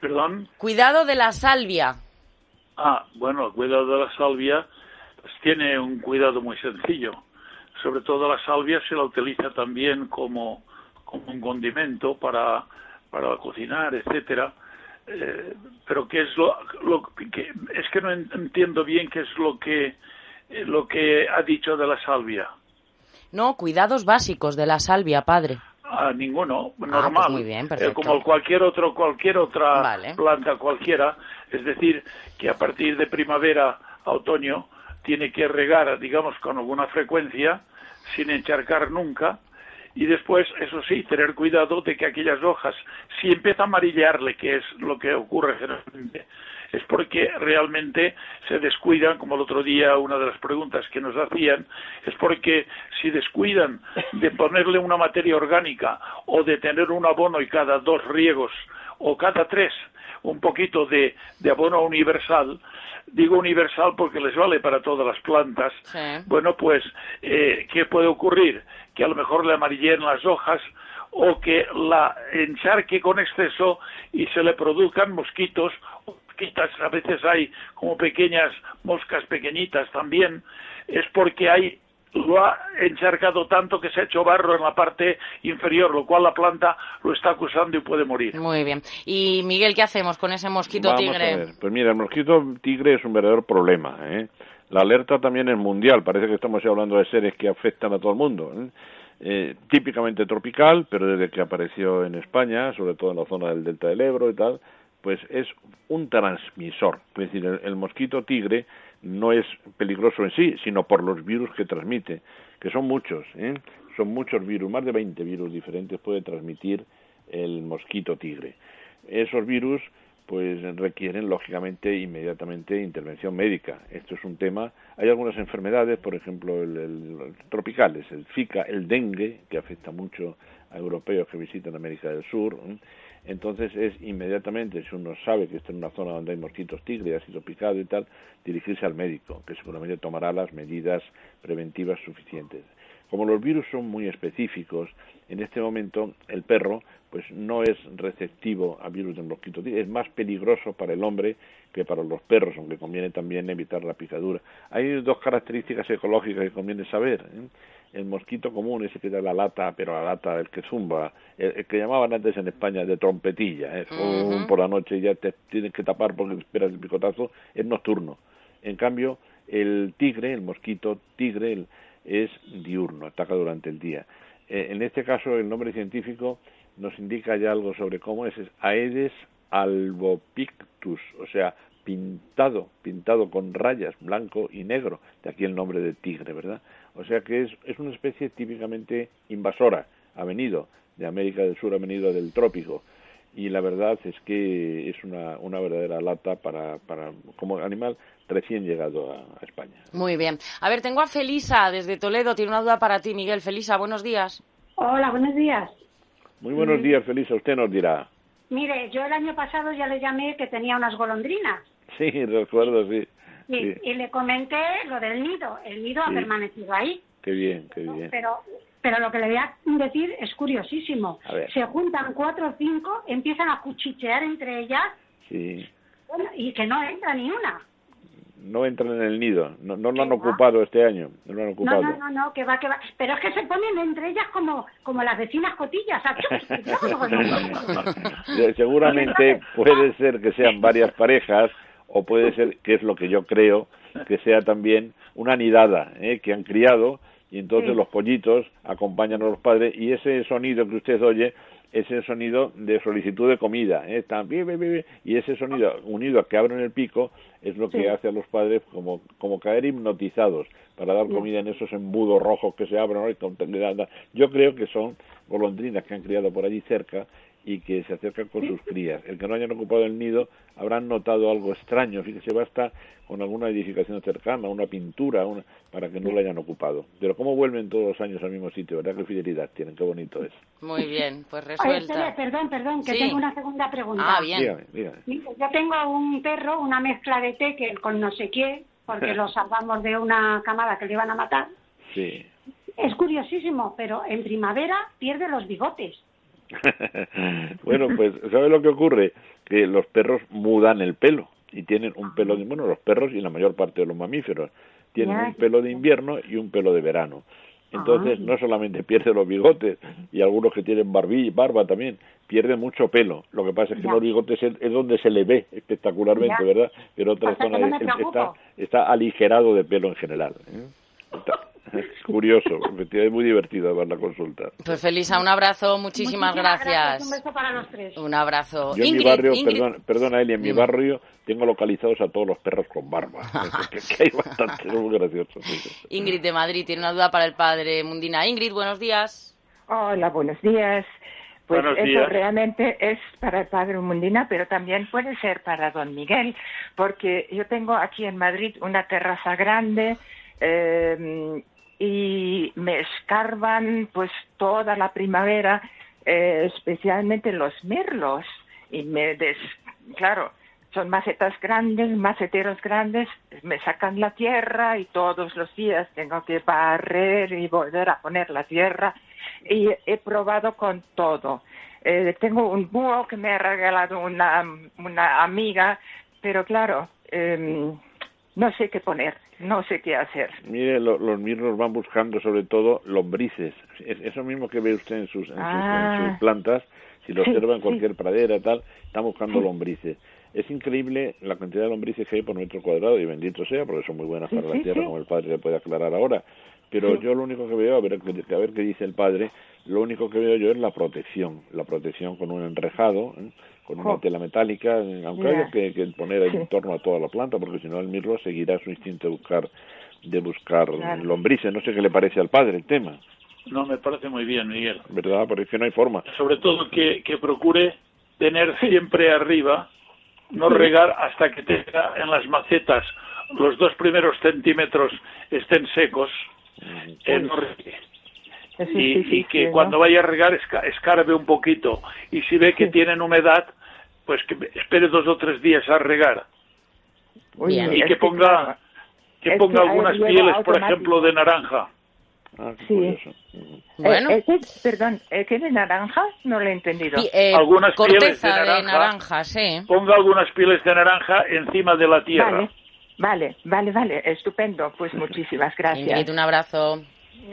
Perdón. Cuidado de la salvia. Ah, bueno, cuidado de la salvia pues tiene un cuidado muy sencillo. Sobre todo la salvia se la utiliza también como, como un condimento para, para cocinar, etcétera. Eh, pero qué es lo, que es que no entiendo bien qué es lo que eh, lo que ha dicho de la salvia. No, cuidados básicos de la salvia, padre. Ah, ninguno, pues normal. muy bien, eh, como cualquier otro, cualquier otra planta cualquiera. Es decir, que a partir de primavera a otoño tiene que regar, digamos, con alguna frecuencia, sin encharcar nunca, y después, eso sí, tener cuidado de que aquellas hojas, si empieza a amarillarle, que es lo que ocurre generalmente, es porque realmente se descuidan, como el otro día una de las preguntas que nos hacían, es porque si descuidan de ponerle una materia orgánica o de tener un abono y cada dos riegos o cada tres un poquito de abono universal, digo universal porque les vale para todas las plantas, bueno, pues, eh, ¿qué puede ocurrir? Que a lo mejor le amarillen las hojas o que la encharque con exceso y se le produzcan mosquitos. Mosquitas, a veces hay como pequeñas moscas pequeñitas también, es porque hay lo ha encharcado tanto que se ha hecho barro en la parte inferior, lo cual la planta lo está acusando y puede morir. Muy bien. Y Miguel, ¿qué hacemos con ese mosquito tigre? Pues mira, el mosquito tigre es un verdadero problema. ¿eh? La alerta también es mundial. Parece que estamos hablando de seres que afectan a todo el mundo. ¿eh? Eh, típicamente tropical, pero desde que apareció en España, sobre todo en la zona del delta del Ebro y tal, pues es un transmisor. Es decir, el mosquito tigre no es peligroso en sí, sino por los virus que transmite, que son muchos, ¿eh? son muchos virus, más de 20 virus diferentes puede transmitir el mosquito tigre. Esos virus pues requieren lógicamente inmediatamente intervención médica. Esto es un tema. Hay algunas enfermedades, por ejemplo, el, tropicales, el Zika, el dengue, que afecta mucho a europeos que visitan América del Sur. Entonces es inmediatamente, si uno sabe que está en una zona donde hay mosquitos tigre, ha sido picado y tal, dirigirse al médico, que seguramente tomará las medidas preventivas suficientes. Como los virus son muy específicos, en este momento el perro pues no es receptivo a virus del mosquito es más peligroso para el hombre que para los perros, aunque conviene también evitar la picadura. Hay dos características ecológicas que conviene saber. ¿eh? el mosquito común, ese que da la lata, pero la lata, el que zumba, el, que llamaban antes en España de trompetilla, ¿eh? por la noche ya te tienes que tapar porque esperas el picotazo, es nocturno. En cambio, el tigre, el mosquito tigre, es diurno, ataca durante el día. Eh, en este caso, el nombre científico nos indica ya algo sobre cómo es, es Aedes albopictus, o sea, pintado, pintado con rayas, blanco y negro, de aquí el nombre de tigre, ¿verdad? O sea que es, es una especie típicamente invasora, ha venido de América del Sur, ha venido del trópico, y la verdad es que es una, una verdadera lata para, para, como animal recién llegado a, España. Muy bien. A ver, tengo a Felisa desde Toledo, tiene una duda para ti, Miguel. Felisa, buenos días. Hola, buenos días. Muy buenos días, Felisa, usted nos dirá. Mire, yo el año pasado ya le llamé que tenía unas golondrinas. Sí, recuerdo, sí. Y, le comenté lo del nido. El nido ha permanecido ahí. Qué bien, qué bien. Pero, pero lo que le voy a decir es curiosísimo. Se juntan cuatro o cinco, empiezan a cuchichear entre ellas. Sí. y que no entra ni una. No entran en el nido, no, no lo han ocupado este año, no lo han ocupado. No, no, no, que va, que va. Pero es que se ponen entre ellas como, como las vecinas cotillas. Seguramente puede ser que sean varias parejas o puede ser, que es lo que yo creo, que sea también una nidada ¿eh? que han criado y entonces los pollitos acompañan a los padres y ese sonido que usted oye es el sonido de solicitud de comida, ¿eh? También, y ese sonido unido a que abren el pico es lo que hace a los padres como, como caer hipnotizados para dar comida en esos embudos rojos que se abren. Yo creo que son golondrinas que han criado por allí cerca y que se acercan con sus crías. El que no hayan ocupado el nido habrán notado algo extraño, fíjese, basta con alguna edificación cercana, una pintura, una, para que no lo hayan ocupado. Pero cómo vuelven todos los años al mismo sitio, ¿verdad? Qué fidelidad tienen, qué bonito es. Muy bien, pues resuelta. perdón, perdón, que tengo una segunda pregunta. Ah, bien. Yo tengo un perro, una mezcla de tekel con no sé qué, porque lo salvamos de una camada que le iban a matar. Sí. Es curiosísimo, pero en primavera pierde los bigotes. bueno, pues, ¿sabe lo que ocurre? Que los perros mudan el pelo y tienen un pelo de, bueno, los perros y la mayor parte de los mamíferos tienen un pelo de invierno y un pelo de verano. Entonces, no solamente pierde los bigotes y algunos que tienen barbilla, barba también, pierde mucho pelo. Lo que pasa es que los bigotes es, donde se le ve espectacularmente, ¿verdad? Pero otra zona está, está aligerado de pelo en general. ¿eh? Es curioso, es muy divertido ver la consulta. Pues Felisa, un abrazo, muchísimas, gracias. Un beso para los tres. Un abrazo. Yo en mi barrio, perdona Eli, en mi barrio tengo localizados a todos los perros con barba. que, hay bastante, es muy gracioso. Ingrid de Madrid tiene una duda para el padre Mundina. Ingrid, buenos días. Hola, buenos días. Pues eso realmente es para el padre Mundina, pero también puede ser para don Miguel, porque yo tengo aquí en Madrid una terraza grande eh, y me escarban pues toda la primavera, eh, especialmente los mirlos, y me des, claro, son macetas grandes, maceteros grandes, me sacan la tierra y todos los días tengo que barrer y volver a poner la tierra. Y he probado con todo. Eh, tengo un búho que me ha regalado una, una amiga, pero claro, em, no sé qué poner, no sé qué hacer. Mire, los mirros van buscando sobre todo lombrices. eso mismo que ve usted en sus, en sus, ah. plantas, si lo observa en cualquier pradera, tal, están buscando lombrices. Es increíble la cantidad de lombrices que hay por metro cuadrado y bendito sea, porque son muy buenas para la tierra, como el padre le puede aclarar ahora. Pero yo lo único que veo, a ver, a ver qué dice el padre, lo único que veo yo es la protección, la protección con un enrejado, ¿eh? Con una tela metálica, aunque haya que, poner en torno a toda la planta, porque si no el mirlo seguirá su instinto de buscar, de buscar lombrices. No sé qué le parece al padre el tema. No, me parece muy bien, Miguel. ¿Verdad? Porque es que no hay forma. Sobre todo que, que procure tener siempre arriba, no regar hasta que tenga en las macetas los dos primeros centímetros estén secos, en y, que cuando vaya a regar escarbe un poquito y si ve que tienen humedad pues que espere dos o tres días a regar y que ponga que ponga algunas pieles por ejemplo de naranja ah, sí. Bueno. Eh, perdón, ¿qué de naranja? No lo he entendido. Eh, algunas pieles de naranja, sí. Ponga algunas pieles de naranja encima de la tierra. Vale, vale, vale, estupendo. Pues muchísimas gracias. un abrazo.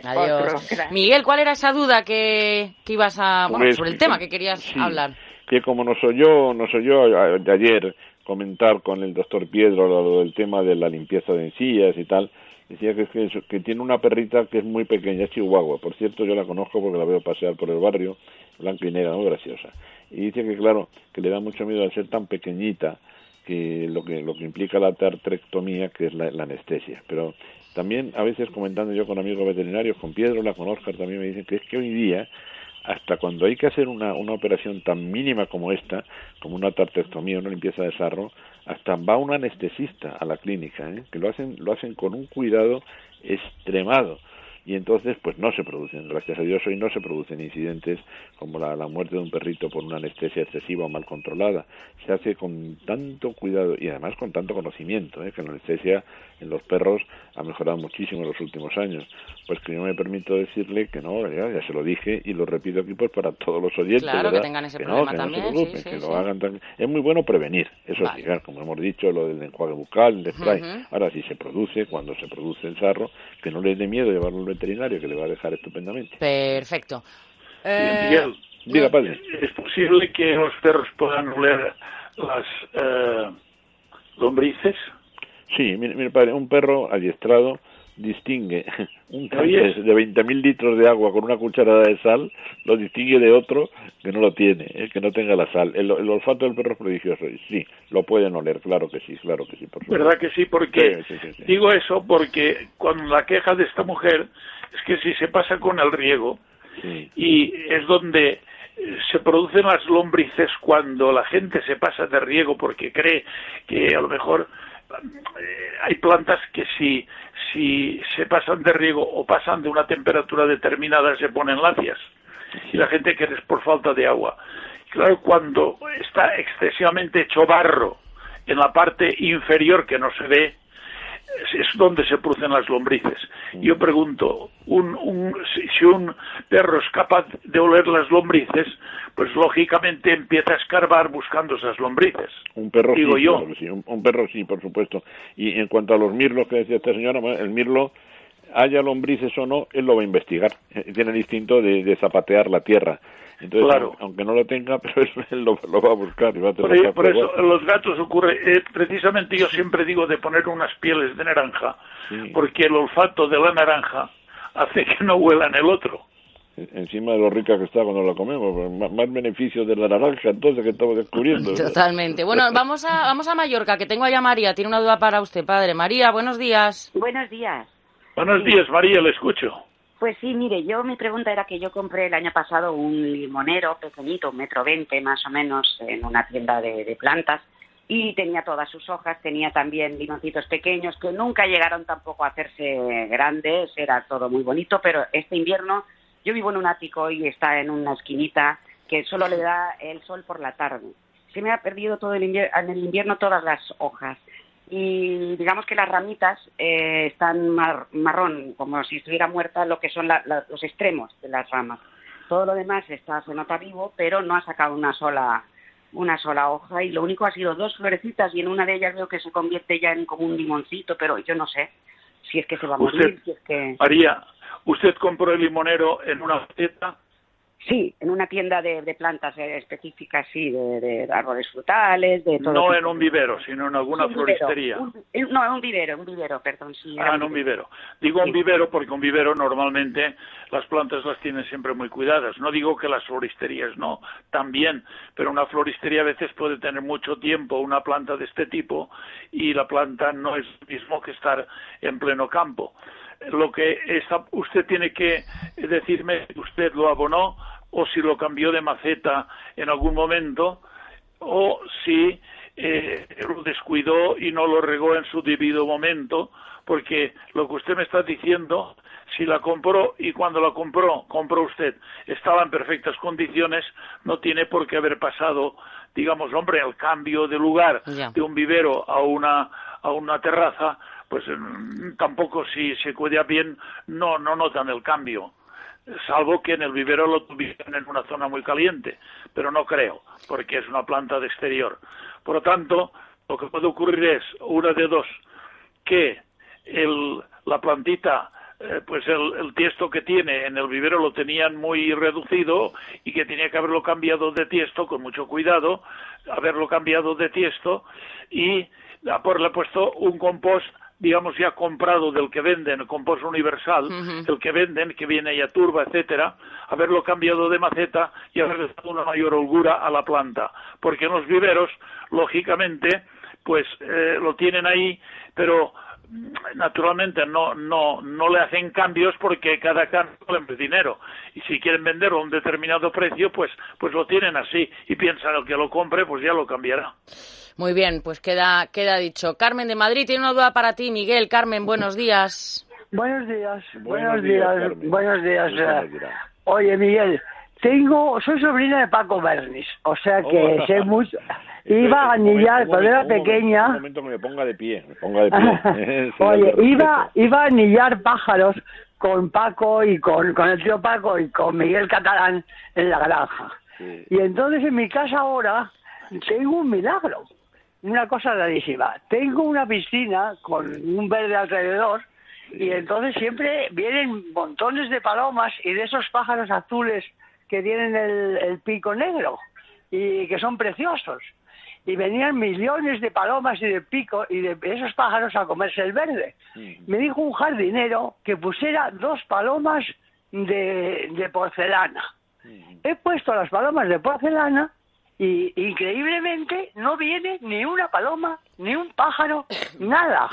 Adiós. Miguel, ¿cuál era esa duda que, que ibas a... Bueno, pues, sobre el tema que querías hablar. Que como nos oyó, nos oyó de ayer comentar con el doctor Piedro lo del tema de la limpieza de encías y tal, decía que, que, que, tiene una perrita que es muy pequeña, es chihuahua. Por cierto, yo la conozco porque la veo pasear por el barrio, blanca y negra, muy graciosa. Y dice que, claro, que le da mucho miedo al ser tan pequeñita, que lo que lo que implica la tartrectomía, que es la, anestesia. Pero también a veces comentando yo con amigos veterinarios, con Piedro, con Oscar también me dicen que es que hoy día hasta cuando hay que hacer una, una operación tan mínima como esta, como una tartrectomía, una limpieza de sarro, hasta va un anestesista a la clínica, ¿eh? que lo hacen, lo hacen con un cuidado extremado y entonces pues no se producen, gracias a Dios hoy no se producen incidentes como la, la, muerte de un perrito por una anestesia excesiva o mal controlada. Se hace con tanto cuidado y además con tanto conocimiento, ¿eh? que la anestesia en los perros ha mejorado muchísimo en los últimos años. Pues que yo me permito decirle que no, ya, se lo dije y lo repito aquí pues para todos los oyentes. Claro, que tengan ese problema también. que lo hagan Es muy bueno prevenir, eso es, como hemos dicho, lo del enjuague bucal, el spray. Ahora, si se produce, cuando se produce el sarro, que no les dé miedo llevarlo veterinario, que le va a dejar estupendamente. Perfecto. Eh... ¿Es posible que los perros puedan oler las eh, lombrices? Sí, mire, padre, un perro adiestrado distingue un tanque de 20.000 litros de agua con una cucharada de sal, lo distingue de otro que no lo tiene, eh, que no tenga la sal. El, olfato del perro es prodigioso. Sí, lo pueden oler, claro que sí, claro que sí. Por ¿Verdad que sí? Porque digo eso porque con la queja de esta mujer es que si se pasa con el riego y es donde se producen las lombrices cuando la gente se pasa de riego porque cree que a lo mejor eh, hay plantas que si, si se pasan de riego o pasan de una temperatura determinada se ponen lacias y la gente que es por falta de agua. Claro, cuando está excesivamente hecho barro en la parte inferior que no se ve, es donde se producen las lombrices. Yo pregunto, un, si, un perro es capaz de oler las lombrices, pues lógicamente empieza a escarbar buscando esas lombrices. Un perro digo sí, yo. sí, un, perro sí, por supuesto. Y en cuanto a los mirlos que decía esta señora, el mirlo haya lombrices o no, él lo va a investigar. Tiene el instinto de zapatear la tierra entonces, claro. aunque no lo tenga, pero él lo, va a buscar. Y va a por, por eso los gatos ocurre, eh, precisamente yo siempre digo de poner unas pieles de naranja, porque el olfato de la naranja hace que no huelan el otro. Encima de lo rica que está cuando la comemos, pues, más, beneficios de la naranja entonces que estamos descubriendo. Totalmente. Bueno, vamos a, vamos a Mallorca, que tengo allá a María, tiene una duda para usted, padre. María, buenos días. Buenos días. Buenos días, María, le escucho. Pues sí, mire, yo mi pregunta era que yo compré el año pasado un limonero pequeñito, un metro veinte más o menos, en una tienda de, plantas y tenía todas sus hojas, tenía también limoncitos pequeños que nunca llegaron tampoco a hacerse grandes, era todo muy bonito, pero este invierno yo vivo en un ático y está en una esquinita que solo le da el sol por la tarde. se me ha perdido todo el invierno, en el invierno todas las hojas y digamos que las ramitas eh, están marrón, como si estuviera muerta lo que son los extremos de las ramas. Todo lo demás está, se nota vivo, pero no ha sacado una sola una sola hoja y lo único ha sido dos florecitas y en una de ellas veo que se convierte ya en como un limoncito, pero yo no sé si es que se va a morir, si es que... María, ¿usted compró el limonero en una maceta Sí, en una tienda de, plantas específicas, sí, de, árboles frutales, de todo. No en un vivero, sino en alguna floristería. no, en un vivero, un vivero, perdón. Sí, ah, en un vivero. Digo un vivero porque un vivero normalmente las plantas las tienen siempre muy cuidadas. No digo que las floristerías no, también, pero una floristería a veces puede tener mucho tiempo una planta de este tipo y la planta no es lo mismo que estar en pleno campo lo que usted tiene que decirme si usted lo abonó o si lo cambió de maceta en algún momento o si eh, lo descuidó y no lo regó en su debido momento, porque lo que usted me está diciendo, si la compró y cuando la compró, compró usted, estaba en perfectas condiciones, no tiene por qué haber pasado, digamos, hombre, el cambio de lugar de un vivero a una, a una terraza, pues mm, tampoco si se cuida bien no, no notan el cambio salvo que en el vivero lo tuvieran en una zona muy caliente, pero no creo, porque es una planta de exterior. Por lo tanto, lo que puede ocurrir es una de dos, que el, la plantita, eh, pues el, el, tiesto que tiene en el vivero lo tenían muy reducido y que tenía que haberlo cambiado de tiesto con mucho cuidado, haberlo cambiado de tiesto y haberle puesto un compost digamos, ya comprado del que venden, compost universal, el que venden, que viene ya turba, etcétera, haberlo cambiado de maceta y haberle dado una mayor holgura a la planta. Porque en los viveros, lógicamente, pues eh, lo tienen ahí, pero naturalmente no, no, no le hacen cambios porque cada cambio vale dinero. Y si quieren venderlo a un determinado precio, pues, pues lo tienen así y piensan el que lo compre, pues ya lo cambiará. Muy bien, pues queda, queda dicho. Carmen de Madrid tiene una duda para ti, Miguel. Carmen, buenos días. Buenos días, buenos, días, buenos días. Oye, Miguel, tengo, soy sobrina de Paco Bernis, o sea que oh. sé mucho. Iba a anillar cuando era pequeña. Un momento que me ponga de pie, me ponga de pie. Oye, iba, iba a anillar pájaros con Paco y con, con el tío Paco y con Miguel Catalán en la granja. Y entonces en mi casa ahora tengo un milagro una cosa rarísima. Tengo una piscina con un verde alrededor y entonces siempre vienen montones de palomas y de esos pájaros azules que tienen el, pico negro y que son preciosos. Y venían millones de palomas y de pico y de esos pájaros a comerse el verde. Me dijo un jardinero que pusiera dos palomas de, de porcelana. He puesto las palomas de porcelana y increíblemente no viene ni una paloma, ni un pájaro, nada.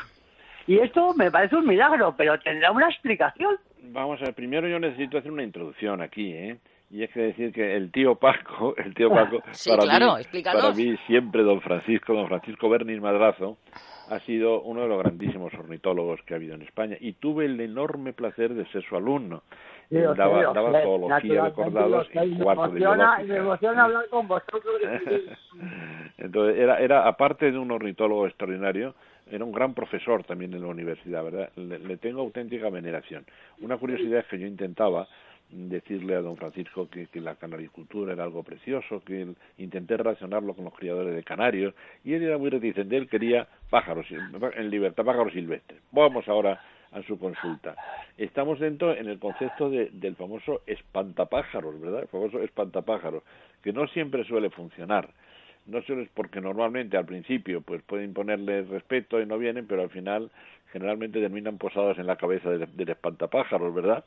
Y esto me parece un milagro, pero tendrá una explicación. Vamos a ver, primero yo necesito hacer una introducción aquí, ¿eh? Y es que decir que el tío Paco, el tío Paco, para, mí, siempre don Francisco, don Francisco Bernis Madrazo, ha sido uno de los grandísimos ornitólogos que ha habido en España y tuve el enorme placer de ser su alumno daba, daba zoología de cordados y cuarto de biológica. Me emociona hablar con vosotros. Entonces, era, era, aparte de un ornitólogo extraordinario, era un gran profesor también en la universidad, ¿verdad? Le, tengo auténtica veneración. Una curiosidad es que yo intentaba decirle a don Francisco que, la canaricultura era algo precioso, que intenté relacionarlo con los criadores de canarios, y él era muy reticente, él quería pájaros, en libertad, pájaros silvestres. Vamos ahora a su consulta. Estamos dentro en el concepto de, del famoso espantapájaros, ¿verdad? El famoso espantapájaros, que no siempre suele funcionar. No suele porque normalmente al principio pues pueden ponerle respeto y no vienen, pero al final generalmente terminan posados en la cabeza del espantapájaros, ¿verdad?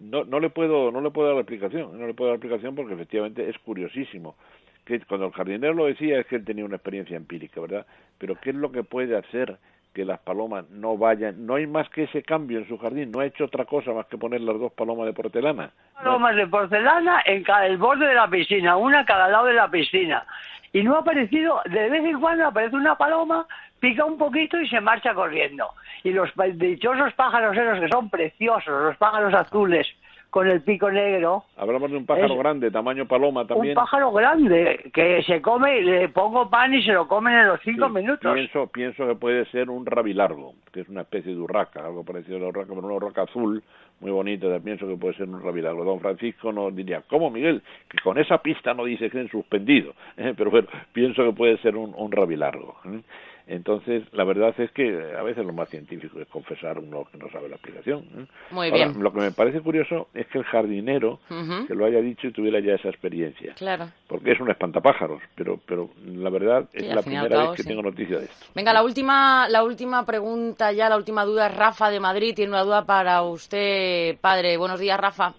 No, no le puedo no le puedo dar explicación, no le puedo dar explicación porque efectivamente es curiosísimo que cuando el jardinero lo decía es que él tenía una experiencia empírica, ¿verdad? Pero ¿qué es lo que puede hacer que las palomas no vayan, no hay más que ese cambio en su jardín, no ha hecho otra cosa más que poner las dos palomas de porcelana. Palomas de porcelana en cada, el borde de la piscina, una a cada lado de la piscina. Y no ha aparecido, de vez en cuando aparece una paloma, pica un poquito y se marcha corriendo. Y los dichosos pájaros esos que son preciosos, los pájaros azules, con el pico negro. Hablamos de un pájaro grande, tamaño paloma también. Un pájaro grande que se come, le pongo pan y se lo comen en los cinco minutos. Pienso, pienso que puede ser un rabilargo, que es una especie de urraca, algo parecido a la urraca, pero una urraca azul muy bonita, pienso que puede ser un rabilargo. Don Francisco nos diría, ¿cómo Miguel? Que con esa pista no dice que es suspendido, ¿eh? pero bueno, pienso que puede ser un, un rabilargo. ¿eh? Entonces, la verdad es que a veces lo más científico es confesar uno que no sabe la aplicación. ¿eh? Muy bien. Lo que me parece curioso es que el jardinero que lo haya dicho y tuviera ya esa experiencia. Claro. Porque es un espantapájaros, pero pero la verdad es la primera vez que tengo noticia de esto. Venga, la última la última pregunta ya, la última duda es Rafa de Madrid. Tiene una duda para usted, padre. Buenos días, Rafa.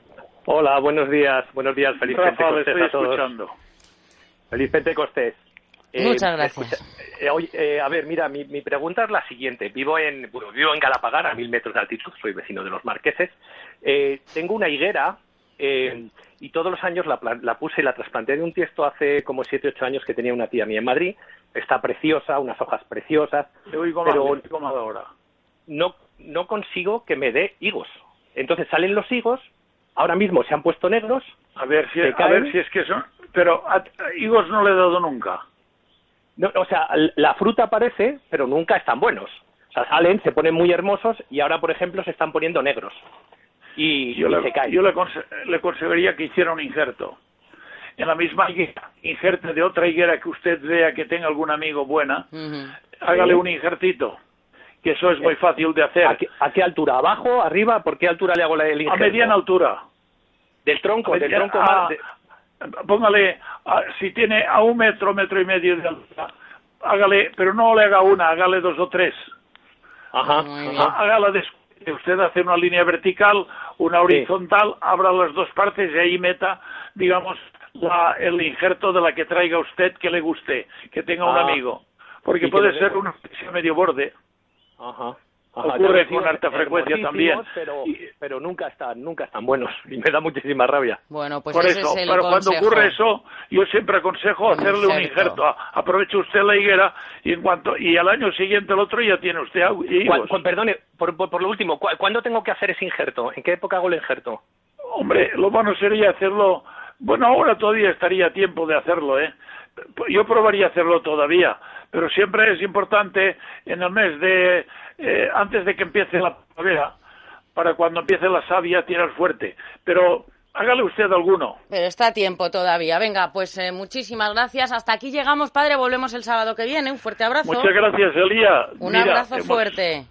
Hola, buenos días. Buenos días. Feliz Rafa, Pentecostés estoy a todos. escuchando. Feliz Pentecostés. Eh, Muchas gracias. escucha, eh, oye, eh, a ver, mira, mi, mi pregunta es la siguiente. Vivo en, bueno, vivo en Galapagar, a mil metros de altitud, soy vecino de los Marqueses. Eh, tengo una higuera eh, y todos los años la, la puse y la trasplanté de un tiesto hace como siete, ocho años que tenía una tía mía en Madrid. Está preciosa, unas hojas preciosas, Te oigo mal, pero te oigo mal ahora. no, no consigo que me dé higos. Entonces salen los higos, ahora mismo se han puesto negros. A ver si, se a caen. ver si es que son... Pero a, a higos no le he dado nunca. No, o sea, la fruta aparece, pero nunca están buenos. O sea, salen, se ponen muy hermosos y ahora, por ejemplo, se están poniendo negros. Y, Yo, y le, se caen. yo le, conse- le aconsejaría que hiciera un injerto. En la misma higuera, inserte de otra higuera que usted vea que tenga algún amigo buena, hágale un injertito, que eso es muy fácil de hacer. ¿A qué, a qué altura? ¿Abajo? ¿Arriba? ¿Por qué altura le hago la- el A injerto? mediana altura. Del tronco, A del tronco más... a- de- Póngale, a- si tiene a un metro, metro y medio de altura, hágale, pero no le haga una, hágale dos o tres. Ajá, Ah, Hágala de usted hace una línea vertical, una horizontal, abra las dos partes y ahí meta, digamos, la- el injerto de la que traiga usted que le guste, que tenga un Ah. amigo. Porque puede ser una especie medio borde. Ajá. Ocurre con alta frecuencia también. Pero, pero nunca están, nunca están buenos y me da muchísima rabia. Bueno, pues Por ese eso, es el pero cuando ocurre eso, yo siempre aconsejo Un hacerle un injerto. Aproveche usted la higuera y en cuanto y al año siguiente el otro ya tiene usted higos. ¿Cuál- cuál- perdone, por, por- por lo último, ¿cu- ¿cuándo tengo que hacer ese injerto? ¿En qué época hago el injerto? Hombre, lo bueno sería hacerlo. Bueno, ahora todavía estaría a tiempo de hacerlo, ¿eh? Yo probaría hacerlo todavía, pero siempre es importante en el mes de. eh, antes de que empiece la primavera, para cuando empiece la savia, tirar fuerte. Pero hágale usted alguno. Pero está a tiempo todavía. Venga, pues eh, muchísimas gracias. Hasta aquí llegamos, padre. Volvemos el sábado que viene. Un fuerte abrazo. Muchas gracias, Elía. Un Mira, abrazo hemos- fuerte.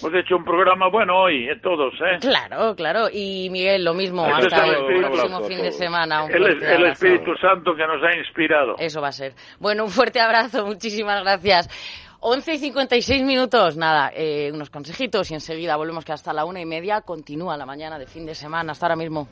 Hemos hecho un programa bueno hoy, eh, todos, ¿eh? Claro, claro. Y Miguel, lo mismo. Ese Hasta el próximo fin de semana. Un El, fuerte el abrazo. Espíritu Santo que nos ha inspirado. Eso va a ser. Bueno, un fuerte abrazo. Muchísimas gracias. 11 y 56 minutos. Nada, eh, unos consejitos y enseguida volvemos que hasta la una y media continúa la mañana de fin de semana. Hasta ahora mismo.